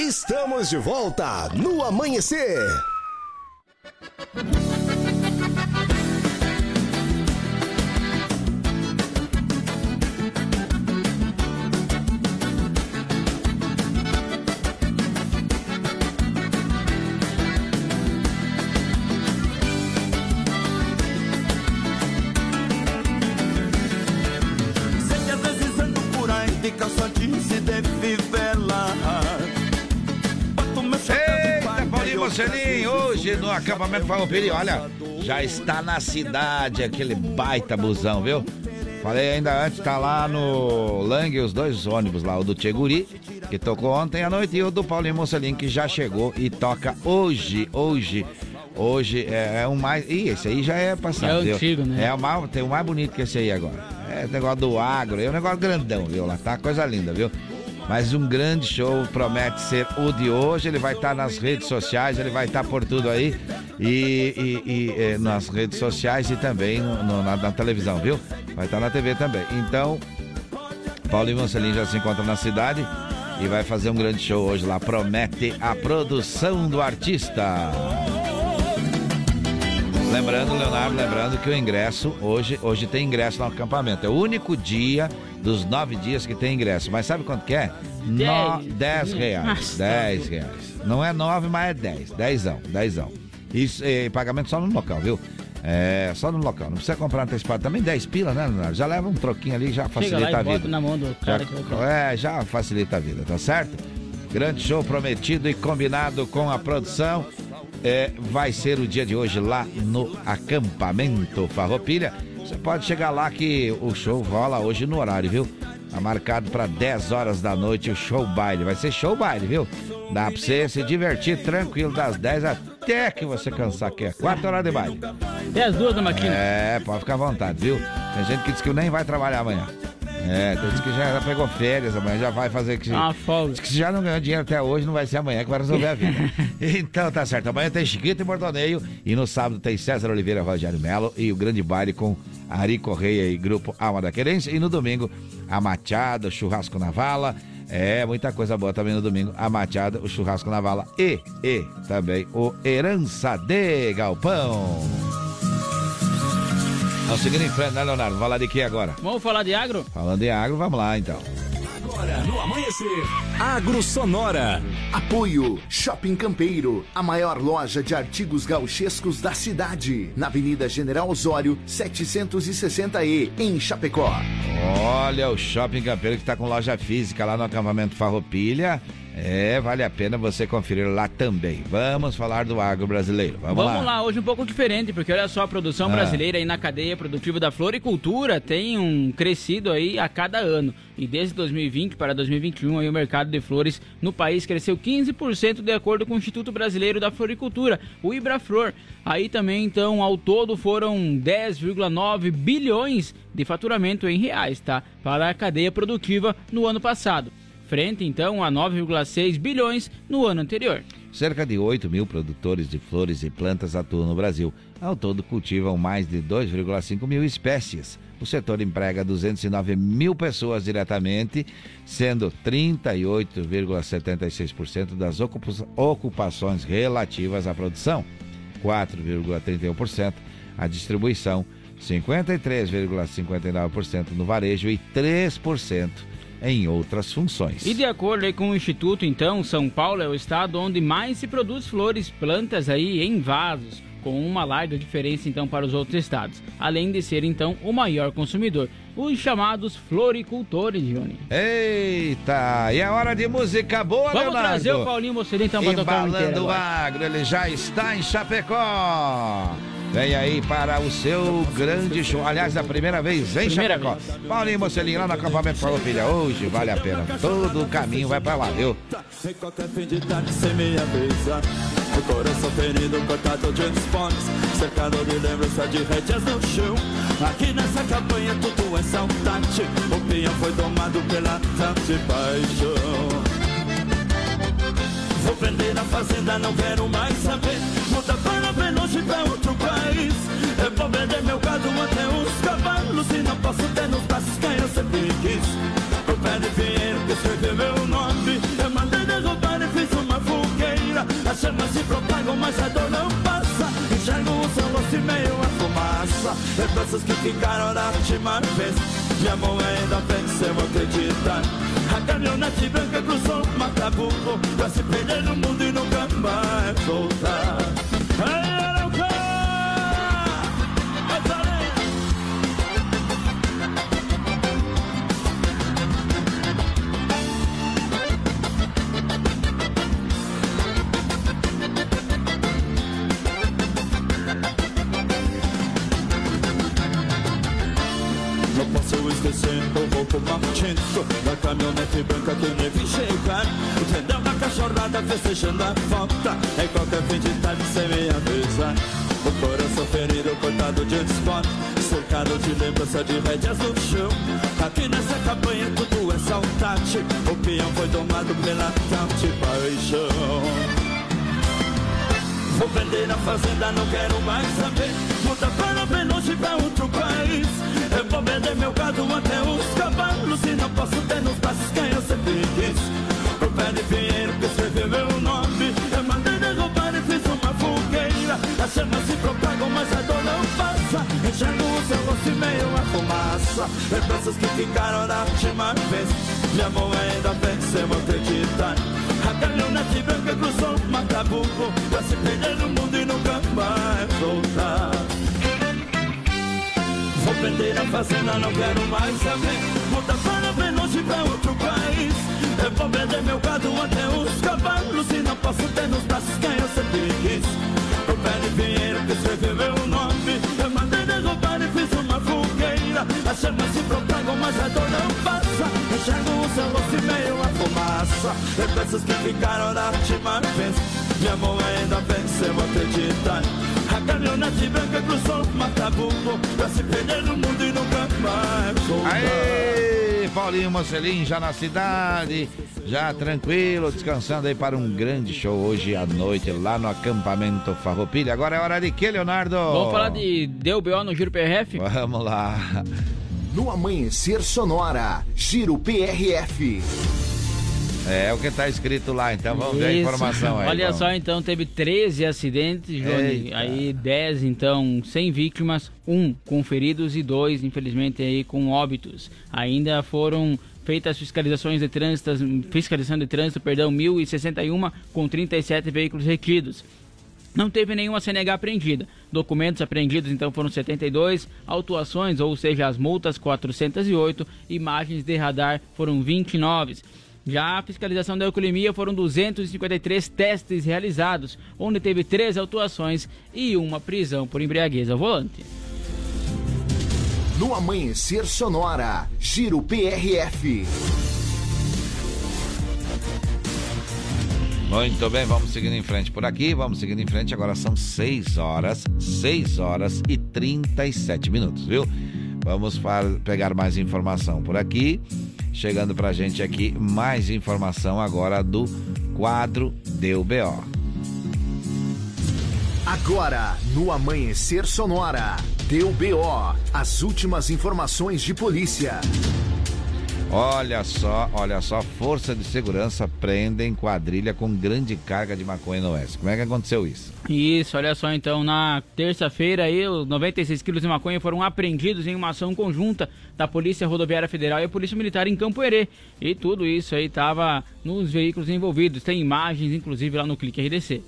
Estamos de volta no amanhecer. Calça jeans e de fivela. Mocelinho, hoje no acampamento Farroupilha, olha, já está na cidade aquele baita busão, viu? Falei ainda antes, tá lá no Lang os dois ônibus lá, o do Tcheguri que tocou ontem à noite, e o do Paulinho Mocelin, que já chegou e toca hoje, hoje. Hoje é, é um mais. Ih, esse aí já é passado. É antigo, né? É o mais, tem o mais bonito que esse aí agora. É o negócio do agro, é um negócio grandão, viu? Lá tá coisa linda, viu? Mas um grande show promete ser o de hoje. Ele vai estar nas redes sociais, ele vai estar por tudo aí. E, e- e, eh, nas redes sociais e também no- na, na televisão, viu? Vai estar na TV também. Então, Paulo Marcelinho já se encontra na cidade e vai fazer um grande show hoje lá. Promete a produção do artista. Lembrando, Leonardo, lembrando que o ingresso hoje, hoje tem ingresso no acampamento. É o único dia dos nove dias que tem ingresso. Mas sabe quanto que é? No, Dez. reais. Dez reais. Não é nove, mas é dez. Dezão, dezão. Isso, e pagamento só no local, viu? É, só no local. Não precisa comprar antecipado. Também 10 pila, né, Leonardo? Já leva um troquinho ali, já facilita a vida. na mão do cara Já- é, já facilita a vida, tá certo? Grande show prometido e combinado com a produção. É, vai ser o dia de hoje lá no acampamento Farroupilha. Você pode chegar lá que o show rola hoje no horário, viu? Tá marcado para 10 horas da noite o show baile. Vai ser show baile, viu? Dá pra você se divertir tranquilo das 10 até que você cansar, que é 4 horas de baile. Até as duas da maquina. É, pode ficar à vontade, viu? Tem gente que diz que nem vai trabalhar amanhã. É, gente que já, já pegou férias amanhã, já vai fazer que. Ah, folga. Diz que se já não ganhou dinheiro até hoje, não vai ser amanhã que vai resolver a vida. então tá certo. Amanhã tem Chiquito e Bordoneio. E no sábado tem César Oliveira Rogério Melo e o grande baile com Ari Correia e Grupo Alma da Querência. E no domingo, a Machada, churrasco na vala. É, muita coisa boa também no domingo. A Machada, o churrasco na vala e, e também o Herança de Galpão. Vamos seguindo em frente, né, Leonardo? Vamos falar de que agora? Vamos falar de agro? Falando em agro, vamos lá então. Agora, no amanhecer, Agro Sonora. Apoio Shopping Campeiro, a maior loja de artigos gauchescos da cidade, na Avenida General Osório, 760E, em Chapecó. Olha, o Shopping Campeiro que está com loja física lá no acampamento Farroupilha. É, vale a pena você conferir lá também. Vamos falar do agro brasileiro. Vamos, Vamos lá, hoje um pouco diferente, porque olha só, a produção Ah. brasileira aí na cadeia produtiva da floricultura tem um crescido aí a cada ano. E desde 2020 para 2021 aí o mercado de flores no país cresceu 15% de acordo com o Instituto Brasileiro da Floricultura, o Ibraflor. Aí também então ao todo foram 10,9 bilhões de faturamento em reais, tá? Para a cadeia produtiva no ano passado. Frente então a 9,6 bilhões no ano anterior. Cerca de 8 mil produtores de flores e plantas atuam no Brasil. Ao todo, cultivam mais de 2,5 mil espécies. O setor emprega 209 mil pessoas diretamente, sendo 38,76% das ocupa- ocupações relativas à produção, 4,31% à distribuição, 53,59% no varejo e 3% em outras funções. E de acordo aí com o Instituto, então, São Paulo é o estado onde mais se produz flores, plantas aí em vasos, com uma larga diferença então para os outros estados, além de ser então o maior consumidor, os chamados floricultores, Johnny. Eita, e é hora de música boa, Vamos Leonardo. trazer o Paulinho Mocelin então para tocar o agro, ele já está em Chapecó. Vem aí para o seu grande show. Aliás, a primeira vez em Primeira Chapecó. Paulinho Mocelinho lá no acampamento Farroupilha. Hoje vale a pena. Todo o caminho vai para lá, viu? Em qualquer fim de tarde sem me avisar O coração ferido, cortado de espinhos Cercado de lembrança de rédeas no chão Aqui nessa campanha tudo é saudade O pinhão foi domado pela tanta paixão Vou vender a fazenda, não quero mais saber Muda para bem longe pra Vou vender meu gado até os cavalos. E não posso ter nos braços quem eu sempre quis. O pé de pinheiro que escreveu meu nome. Eu mandei derrubar e fiz uma fogueira. As chamas se propagam, mas a dor não passa. Enxergo o seu rosto e meio a fumaça. Lembranças que ficaram da última vez. Minha mão ainda venceu acreditar. A caminhonete branca cruzou o Macabuco Pra se perder no mundo e nunca mais voltar O Da caminhonete branca que me vi chegar estar. Entendeu uma cachorrada festejando a falta. Em qualquer fim de tarde sem me avisar. O coração ferido, cortado de esporte Cercado de lembrança de rédeas no chão Aqui nessa campanha tudo é saudade O peão foi tomado pela tal de paixão Vou vender a fazenda, não quero mais saber. Muda para bem longe pra outro país. Eu vou vender meu gado até os cavalos. E não posso ter nos braços quem eu sempre quis. Pro pé de que escreveu meu nome. Eu mandei derrubar e fiz uma fogueira. As chamas se propagam, mas a dor não passa Enxergo o seu rosto e meio a fumaça. Lembranças que ficaram da última vez. Minha mão ainda pensa, eu acreditar A caminhonete branca cruzou o Macabuco Pra se perder no mundo e nunca mais voltar. Vou vender a fazenda, não quero mais saber. Muda para bem longe pra outro país. Eu vou vender meu gado até os cavalos E não posso ter nos braços quem eu sempre quis. O pé de pinheiro que escreveu meu nome As chamas se propagam, mas a dor não passa. Enxergo o seu rosto meio a fumaça. Lembranças que ficaram da última vez. Minha mão ainda pensa, eu acreditar a caminhonete branca cruzou o Macabuco Pra se perder no mundo e nunca mais voltar. Aê, Paulinho Mocelin já na cidade, já tranquilo, descansando aí para um grande show hoje à noite lá no acampamento Farroupilha. Agora é hora de que, Leonardo? Vamos falar de DBO no Giro PRF? Vamos lá. No Amanhecer Sonora, Giro PRF. É o que tá escrito lá, então vamos ver a Isso. informação aí. Olha vamos. só, então, teve 13 acidentes, Johnny. Aí 10, então, sem vítimas, um com feridos e dois, infelizmente, aí com óbitos. Ainda foram feitas fiscalizações de trânsito, fiscalização de trânsito, perdão, 1.061 com 37 veículos retidos. Não teve nenhuma CNH apreendida. Documentos apreendidos então foram 72, autuações, ou seja, as multas 408, imagens de radar foram 29. Já a fiscalização da alcoolemia foram 253 testes realizados, onde teve três autuações e uma prisão por embriaguez ao volante. No Amanhecer Sonora, Giro PRF. Muito bem, vamos seguindo em frente por aqui, vamos seguindo em frente. Agora são 6 horas, 6 horas e 37 minutos, viu? Vamos pegar mais informação por aqui. Chegando pra gente aqui mais informação agora do quadro Deu BO. Agora, no Amanhecer Sonora, deu BO. As últimas informações de polícia. Olha só, olha só, força de segurança prendem quadrilha com grande carga de maconha no oeste. Como é que aconteceu isso? Isso, olha só, então, na terça-feira aí, os 96 quilos de maconha foram apreendidos em uma ação conjunta da Polícia Rodoviária Federal e a Polícia Militar em Campo Herê. E tudo isso aí estava nos veículos envolvidos. Tem imagens, inclusive, lá no Clique RDC.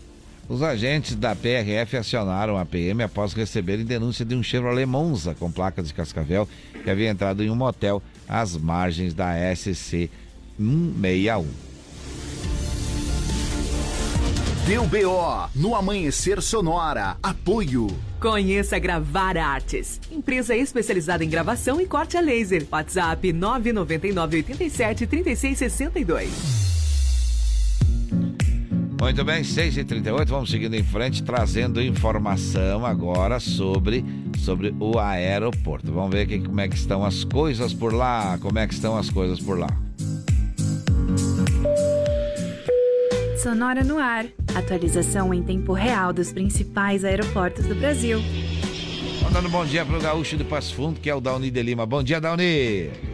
Os agentes da PRF acionaram a PM após receberem denúncia de um Chevrolet Monza com placas de Cascavel que havia entrado em um motel às margens da SC 161. Deu BO no Amanhecer Sonora. Apoio. Conheça Gravar Artes, empresa especializada em gravação e corte a laser. WhatsApp 999 87 36 62. Muito bem, 6h38, vamos seguindo em frente, trazendo informação agora sobre, sobre o aeroporto. Vamos ver aqui como é que estão as coisas por lá, como é que estão as coisas por lá. Sonora no ar. Atualização em tempo real dos principais aeroportos do Brasil. Mandando bom dia para o gaúcho de Passo Fundo, que é o Dauni de Lima. Bom dia, Dauni!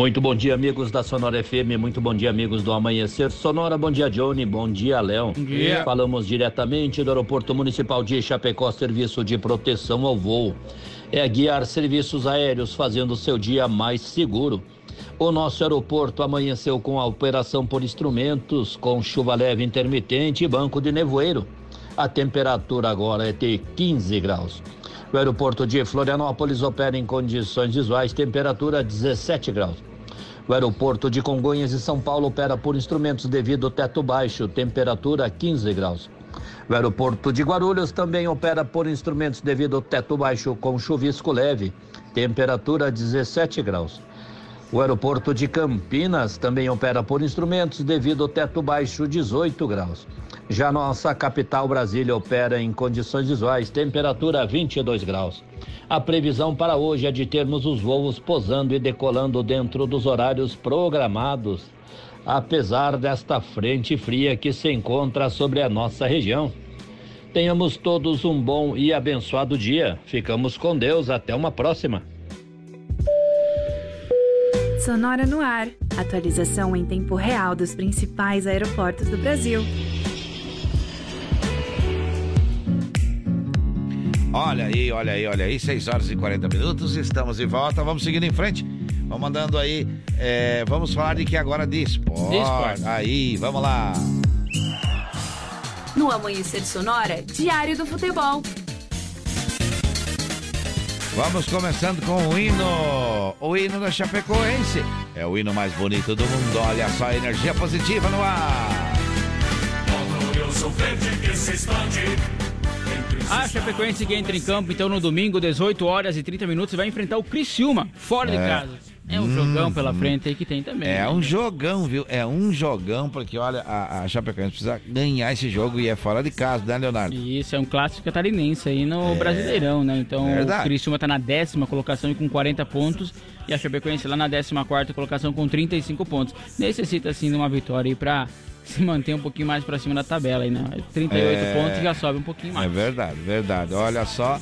Muito bom dia, amigos da Sonora FM. Muito bom dia, amigos do Amanhecer Sonora. Bom dia, Johnny. Bom dia, Léo. Bom dia. Falamos diretamente do Aeroporto Municipal de Chapecó, serviço de proteção ao voo. É guiar serviços aéreos fazendo seu dia mais seguro. O nosso aeroporto amanheceu com a operação por instrumentos, com chuva leve intermitente e banco de nevoeiro. A temperatura agora é de 15 graus. O aeroporto de Florianópolis opera em condições visuais, temperatura 17 graus. O aeroporto de Congonhas e São Paulo opera por instrumentos devido ao teto baixo, temperatura 15 graus. O aeroporto de Guarulhos também opera por instrumentos devido ao teto baixo com chuvisco leve, temperatura 17 graus. O aeroporto de Campinas também opera por instrumentos devido ao teto baixo 18 graus. Já nossa capital Brasília opera em condições visuais, temperatura 22 graus. A previsão para hoje é de termos os voos posando e decolando dentro dos horários programados, apesar desta frente fria que se encontra sobre a nossa região. Tenhamos todos um bom e abençoado dia. Ficamos com Deus. Até uma próxima. Sonora no ar. Atualização em tempo real dos principais aeroportos do Brasil. Olha aí, olha aí, olha aí, 6 horas e 40 minutos, estamos de volta, vamos seguindo em frente. Vamos mandando aí, é, vamos falar de que agora de esporte. De esporte. Aí, vamos lá. No Amanhecer Sonora, Diário do Futebol. Vamos começando com o hino, o hino da Chapecoense. É o hino mais bonito do mundo, olha só, energia positiva no ar. A Chapecoense que entra em campo, então, no domingo, 18 horas e 30 minutos, vai enfrentar o Criciúma, fora de É. casa. É um Hum, jogão pela hum. frente aí que tem também. É né? um jogão, viu? É um jogão, porque olha, a, a Chapecoense precisa ganhar esse jogo e é fora de casa, né, Leonardo? Isso, é um clássico catarinense aí no É, Brasileirão, né? Então verdade. o Criciúma tá na décima colocação e com 40 pontos e a Chapecoense lá na décima quarta colocação com 35 pontos. Necessita, assim, de uma vitória aí pra se manter um pouquinho mais pra cima da tabela aí, né? 38 É. pontos já sobe um pouquinho É mais. verdade, verdade. Olha só.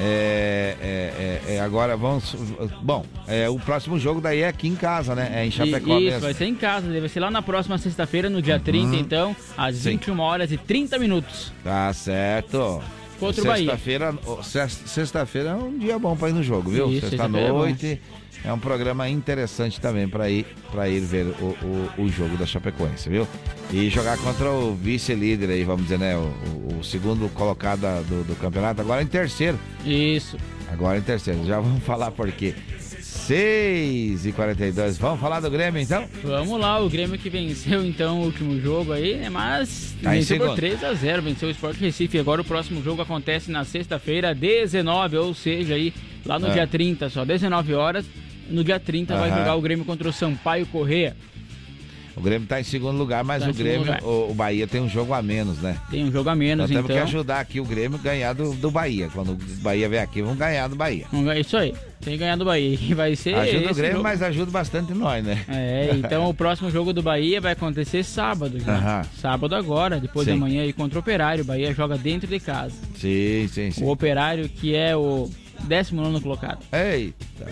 É, é, é, é, agora vamos. Bom, é, o próximo jogo daí é aqui em casa, né? É em Chapecó E- Isso, mesmo. vai ser em casa, vai ser lá na próxima sexta-feira, no dia 30, então, às Sim. 21 horas e 30 minutos. Tá certo. Contra o Bahia. Sexta-feira, ó, sex- sexta-feira é um dia bom pra ir no jogo, viu? Sexta-feira é Sexta-noite é, um programa interessante também pra ir para ir ver o, o, o jogo da Chapecoense, viu? E jogar contra o vice-líder aí, vamos dizer, né? O, o- segundo colocado do, do campeonato, agora em terceiro. Isso. Agora em terceiro. Já vamos falar por quê. 6 e 42 Vamos falar do Grêmio então? Vamos lá, o Grêmio que venceu então o último jogo aí, né? Mas Tá venceu por segundo. 3 a 0 venceu o Sport Recife. Agora o próximo jogo acontece na sexta-feira, 19, ou seja, aí lá no É. dia 30, só 19 horas. No dia 30 vai Aham. jogar o Grêmio contra o Sampaio Correia. O Grêmio tá em segundo lugar, mas Tá o Grêmio, o, o Bahia tem um jogo a menos, né? Tem um jogo a menos, Nós temos então. que ajudar aqui o Grêmio a ganhar do, do Bahia. Quando o Bahia vier aqui, vamos ganhar do Bahia. Isso aí, tem que ganhar do Bahia. E vai ser. Ajuda o Grêmio, jogo. mas ajuda bastante nós, né? É, então o próximo jogo do Bahia vai acontecer sábado já. Sábado agora, depois Sim. de amanhã aí contra o Operário. O Bahia joga dentro de casa. Sim, sim, sim. O Operário que é o 19 colocado. Eita.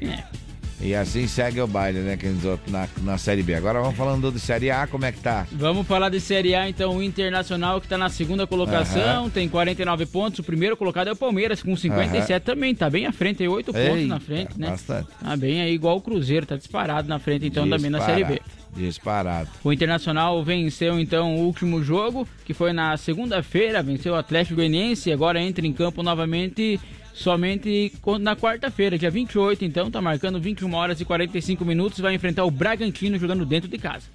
É. E assim segue o baile, né? Outro na, na Série B. Agora vamos falando de Série A, como é que tá? Vamos falar de Série A, então, o Internacional que tá na segunda colocação, Aham. tem 49 pontos. O primeiro colocado é o Palmeiras, com 57 também, tá bem à frente, tem 8 pontos Eita, na frente, né? bastante. Tá bem aí, igual o Cruzeiro, tá disparado na frente, então, também na Série B. Disparado. O Internacional venceu então o último jogo, que foi na segunda-feira, venceu o Atlético Goianiense, agora entra em campo novamente somente na quarta-feira, dia 28, então tá marcando 21 horas e 45 minutos, vai enfrentar o Bragantino jogando dentro de casa.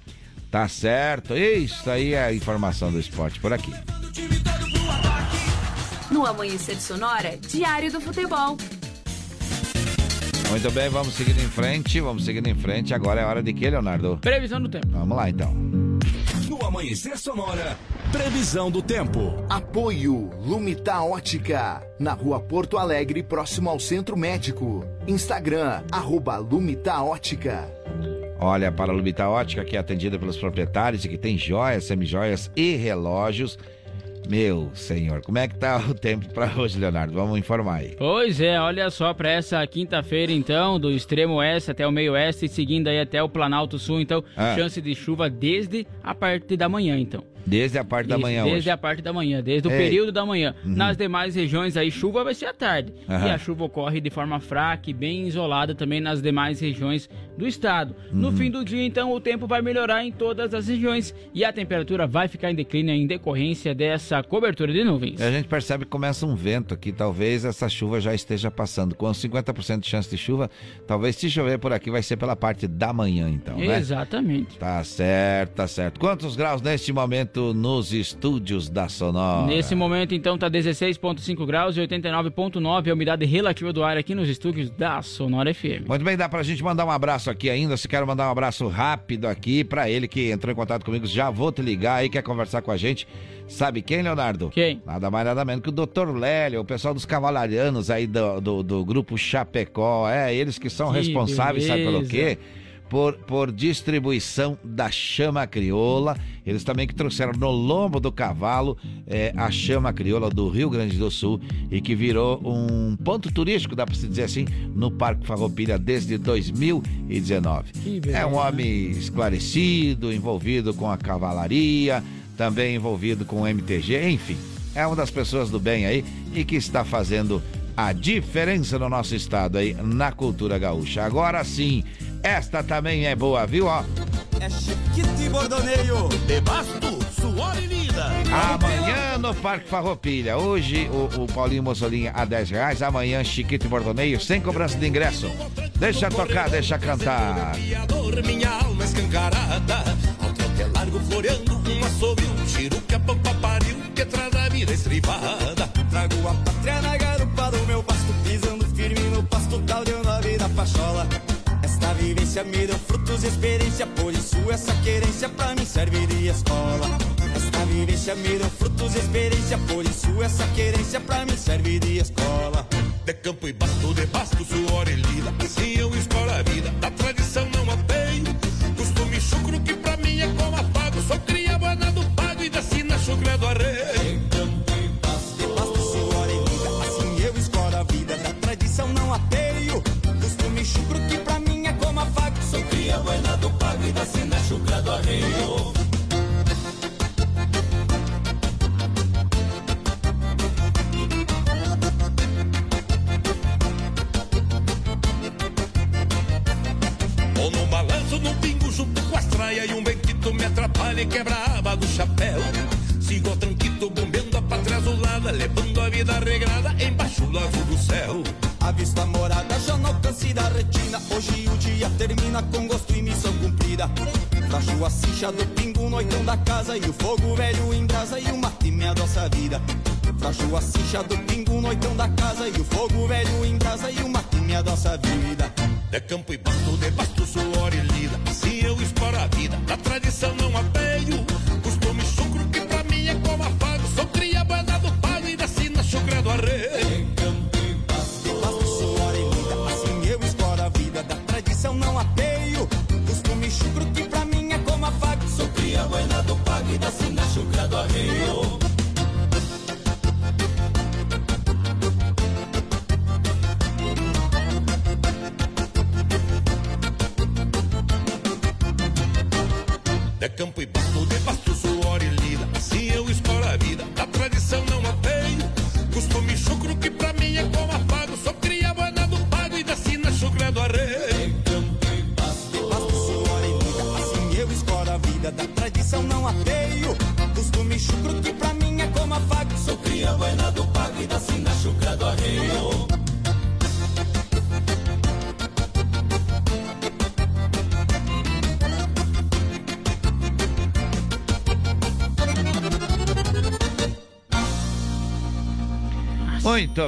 Tá certo. Isso aí é a informação do esporte por aqui. No Amanhecer Sonora, Diário do Futebol. Muito bem, vamos seguindo em frente, vamos seguindo em frente. Agora é hora de quê, Leonardo? Previsão do tempo. Vamos lá então. No Amanhecer Sonora, previsão do tempo. Apoio Lumita Ótica, na rua Porto Alegre, próximo ao Centro Médico. Instagram, arroba Lumita Ótica. Olha, para a Lubita Ótica, que é atendida pelos proprietários e que tem joias, semijoias e relógios. Meu senhor, como é que tá o tempo para hoje, Leonardo? Vamos informar aí. Pois é, olha só para essa quinta-feira então, do extremo oeste até o meio oeste, seguindo aí até o Planalto Sul, então, Ah. chance de chuva desde a parte da manhã, então. Desde a parte da Isso, manhã desde hoje. a parte da manhã, desde o Ei. período da manhã. Uhum. Nas demais regiões aí, chuva vai ser à tarde. Aham. E a chuva ocorre de forma fraca e bem isolada também nas demais regiões do estado. No Uhum. fim do dia, então, o tempo vai melhorar em todas as regiões e a temperatura vai ficar em declínio em decorrência dessa cobertura de nuvens. A gente percebe que começa um vento aqui, talvez essa chuva já esteja passando. Com 50% de chance de chuva, talvez se chover por aqui vai ser pela parte da manhã, então, né? Exatamente. Tá certo, tá certo. Quantos graus neste momento direto nos estúdios da Sonora. Nesse momento, então, tá 16,5 graus e 89,9 a umidade relativa do ar aqui nos estúdios da Sonora FM. Muito bem, dá pra gente mandar um abraço aqui ainda. Se quer mandar um abraço rápido aqui pra ele que entrou em contato comigo, já vou te ligar aí, quer conversar com a gente. Sabe quem, Leonardo? Quem? Nada mais, nada menos que o Dr. Lélio, o pessoal dos cavalarianos aí do, do, do grupo Chapecó. É, eles que são Que responsáveis, sabe pelo beleza. quê? Por, por distribuição da chama crioula. Eles também que trouxeram no lombo do cavalo é, a chama crioula do Rio Grande do Sul e que virou um ponto turístico, dá pra se dizer assim, no Parque Farroupilha desde 2019. Que beleza. É um homem esclarecido, envolvido com a cavalaria, também envolvido com o MTG, enfim, é uma das pessoas do bem aí e que está fazendo a diferença no nosso estado aí na cultura gaúcha. Agora sim, esta também é boa, viu? Ó, É chiquite bordoneio, de basto, suor e lida. amanhã no Parque Farroupilha. Hoje o, o Paulinho Mussolini a 10 reais, amanhã Chiquito e Bordoneio sem cobrança de ingresso. Deixa tocar, deixa cantar. Minha alma escancarada. Ao trote é largo floreando, um assobio, um tiro que a pampa pariu, que traz a vida estribada. Trago a pátria na garupa do meu pasto, pisando firme no pasto, caldeando a vida pachola. Esta vivência me deu frutos e experiência, por isso essa querência pra mim serve de escola. Esta vivência me deu frutos e experiência, por isso essa querência pra mim serve de escola. De campo e basto, de basto, suor e lida, assim eu escolho a vida, da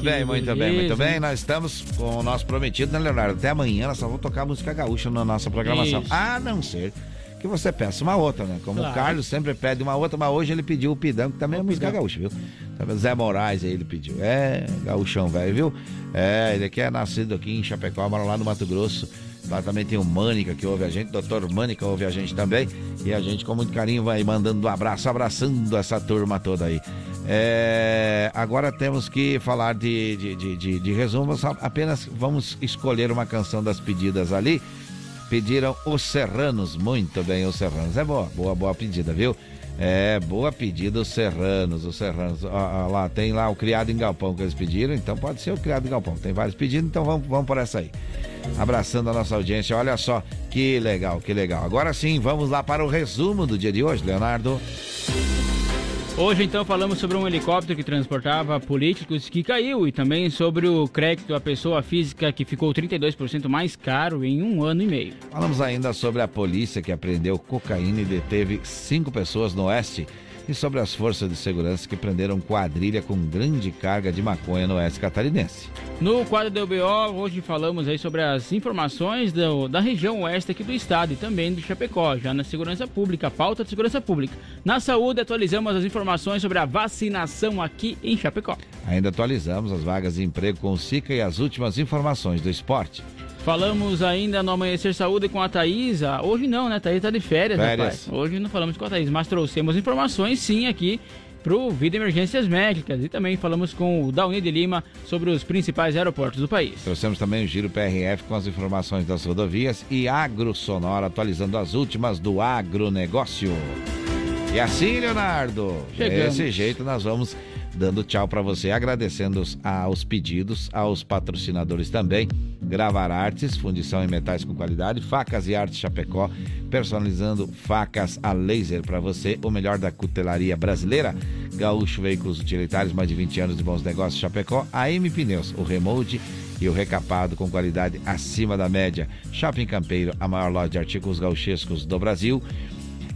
Muito bem, muito bem, muito bem. Nós estamos com o nosso prometido, né, Leonardo? Até amanhã nós só vamos tocar música gaúcha na nossa programação. Isso. A não ser que você peça uma outra, né? Como Claro. o Carlos sempre pede uma outra, mas hoje ele pediu o Pidão, que também é O música Pidão. gaúcha, viu? Zé Moraes aí ele pediu. É, gaúchão velho, viu? É, ele aqui é nascido aqui em Chapecó, mora lá no Mato Grosso. Lá também tem o Mânica que ouve a gente, doutor Mânica ouve a gente também. E a gente com muito carinho vai mandando um abraço, abraçando essa turma toda aí. É, agora temos que falar de, de, de, de, de resumo, apenas vamos escolher uma canção das pedidas ali. Pediram os Serranos, muito bem, os Serranos. É boa, boa, boa pedida, viu? É, boa pedida os Serranos, os Serranos. Ó, ó, lá, tem lá o Criado em Galpão que eles pediram, então pode ser o Criado em Galpão. Tem vários pedidos, então vamos, vamos por essa aí. Abraçando a nossa audiência, olha só, que legal, que legal. Agora sim, vamos lá para o resumo do dia de hoje, Leonardo. Hoje, então, falamos sobre um helicóptero que transportava políticos que caiu e também sobre o crédito à pessoa física que ficou 32% mais caro em um ano e meio. Falamos ainda sobre a polícia que apreendeu cocaína e deteve cinco pessoas no oeste e sobre as forças de segurança que prenderam quadrilha com grande carga de maconha no oeste catarinense. No quadro do BO, hoje falamos aí sobre as informações do, da região oeste aqui do estado e também do Chapecó, já na segurança pública, pauta de segurança pública. Na saúde, atualizamos as informações sobre a vacinação aqui em Chapecó. Ainda atualizamos as vagas de emprego com o SICA e as últimas informações do esporte. Falamos ainda no Amanhecer Saúde com a Thaís. Ah, Hoje não, né? Thaís tá de férias, Férias. rapaz. Hoje não falamos com a Thaís, mas trouxemos informações sim aqui pro Vida Emergências Médicas. E também falamos com o Dauni de Lima sobre os principais aeroportos do país. Trouxemos também o Giro PRF com as informações das rodovias e Agro Sonora atualizando as últimas do agronegócio. E assim, Leonardo, Chegamos. desse jeito nós vamos dando tchau para você, agradecendo os- aos pedidos, aos patrocinadores também. Gravar Artes, fundição em metais com qualidade, facas e artes Chapecó, personalizando facas a laser para você, o melhor da cutelaria brasileira. Gaúcho Veículos Utilitários, mais de 20 anos de bons negócios Chapecó. AM Pneus, o remote e o recapado com qualidade acima da média. Shopping Campeiro, a maior loja de artigos gauchescos do Brasil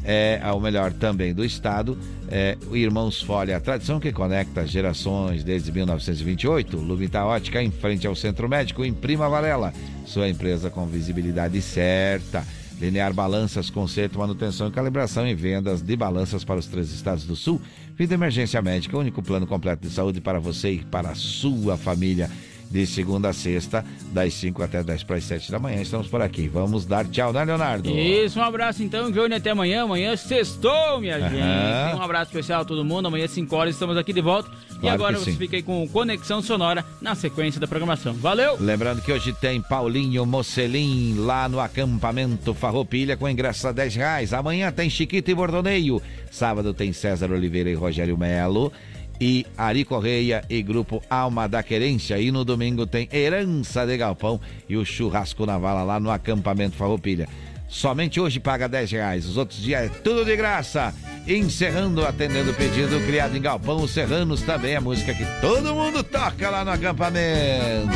é o melhor também do estado. É, o Irmãos Folha, a tradição que conecta gerações desde 1928. Lumita Ótica, em frente ao Centro Médico, em Prima Varela. Sua empresa com visibilidade certa. Linear Balanças, conserto, manutenção e calibração e vendas de balanças para os três estados do sul. Vida Emergência Médica, único plano completo de saúde para você e para a sua família. De segunda a sexta, das 5 até 10 para as 7 da manhã. Estamos por aqui. Vamos dar tchau, né, Leonardo? Isso, um abraço então, Johnny, até amanhã. Amanhã sextou, minha Aham. gente. Um abraço especial a todo mundo. Amanhã, 5 horas, estamos aqui de volta. e Claro agora que você sim. fica aí com Conexão Sonora na sequência da programação. Valeu! Lembrando que hoje tem Paulinho Mocelim lá no acampamento Farroupilha com ingresso a 10 reais. Amanhã tem Chiquita e Bordoneio. Sábado tem César Oliveira e Rogério Melo. E Ari Correia e grupo Alma da Querência. E no domingo tem Herança de Galpão e o Churrasco na Vala lá no acampamento Farroupilha. Somente hoje paga 10 reais. Os outros dias é tudo de graça. Encerrando, atendendo o pedido criado em Galpão, os Serranos também, a música que todo mundo toca lá no acampamento.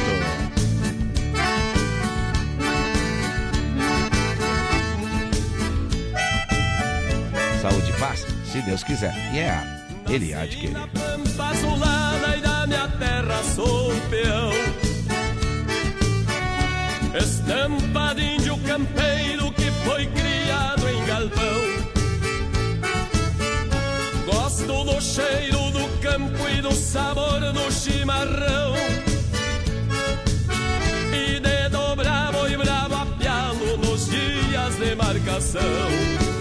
Saúde e paz, se Deus quiser. E é, a- Ele há de querer. Pampa azulada e da minha terra sou peão. Estampa de índio campeiro que foi criado em galpão. Gosto do cheiro do campo e do sabor do chimarrão. E de dobrar boi bravo a pialo nos dias de marcação.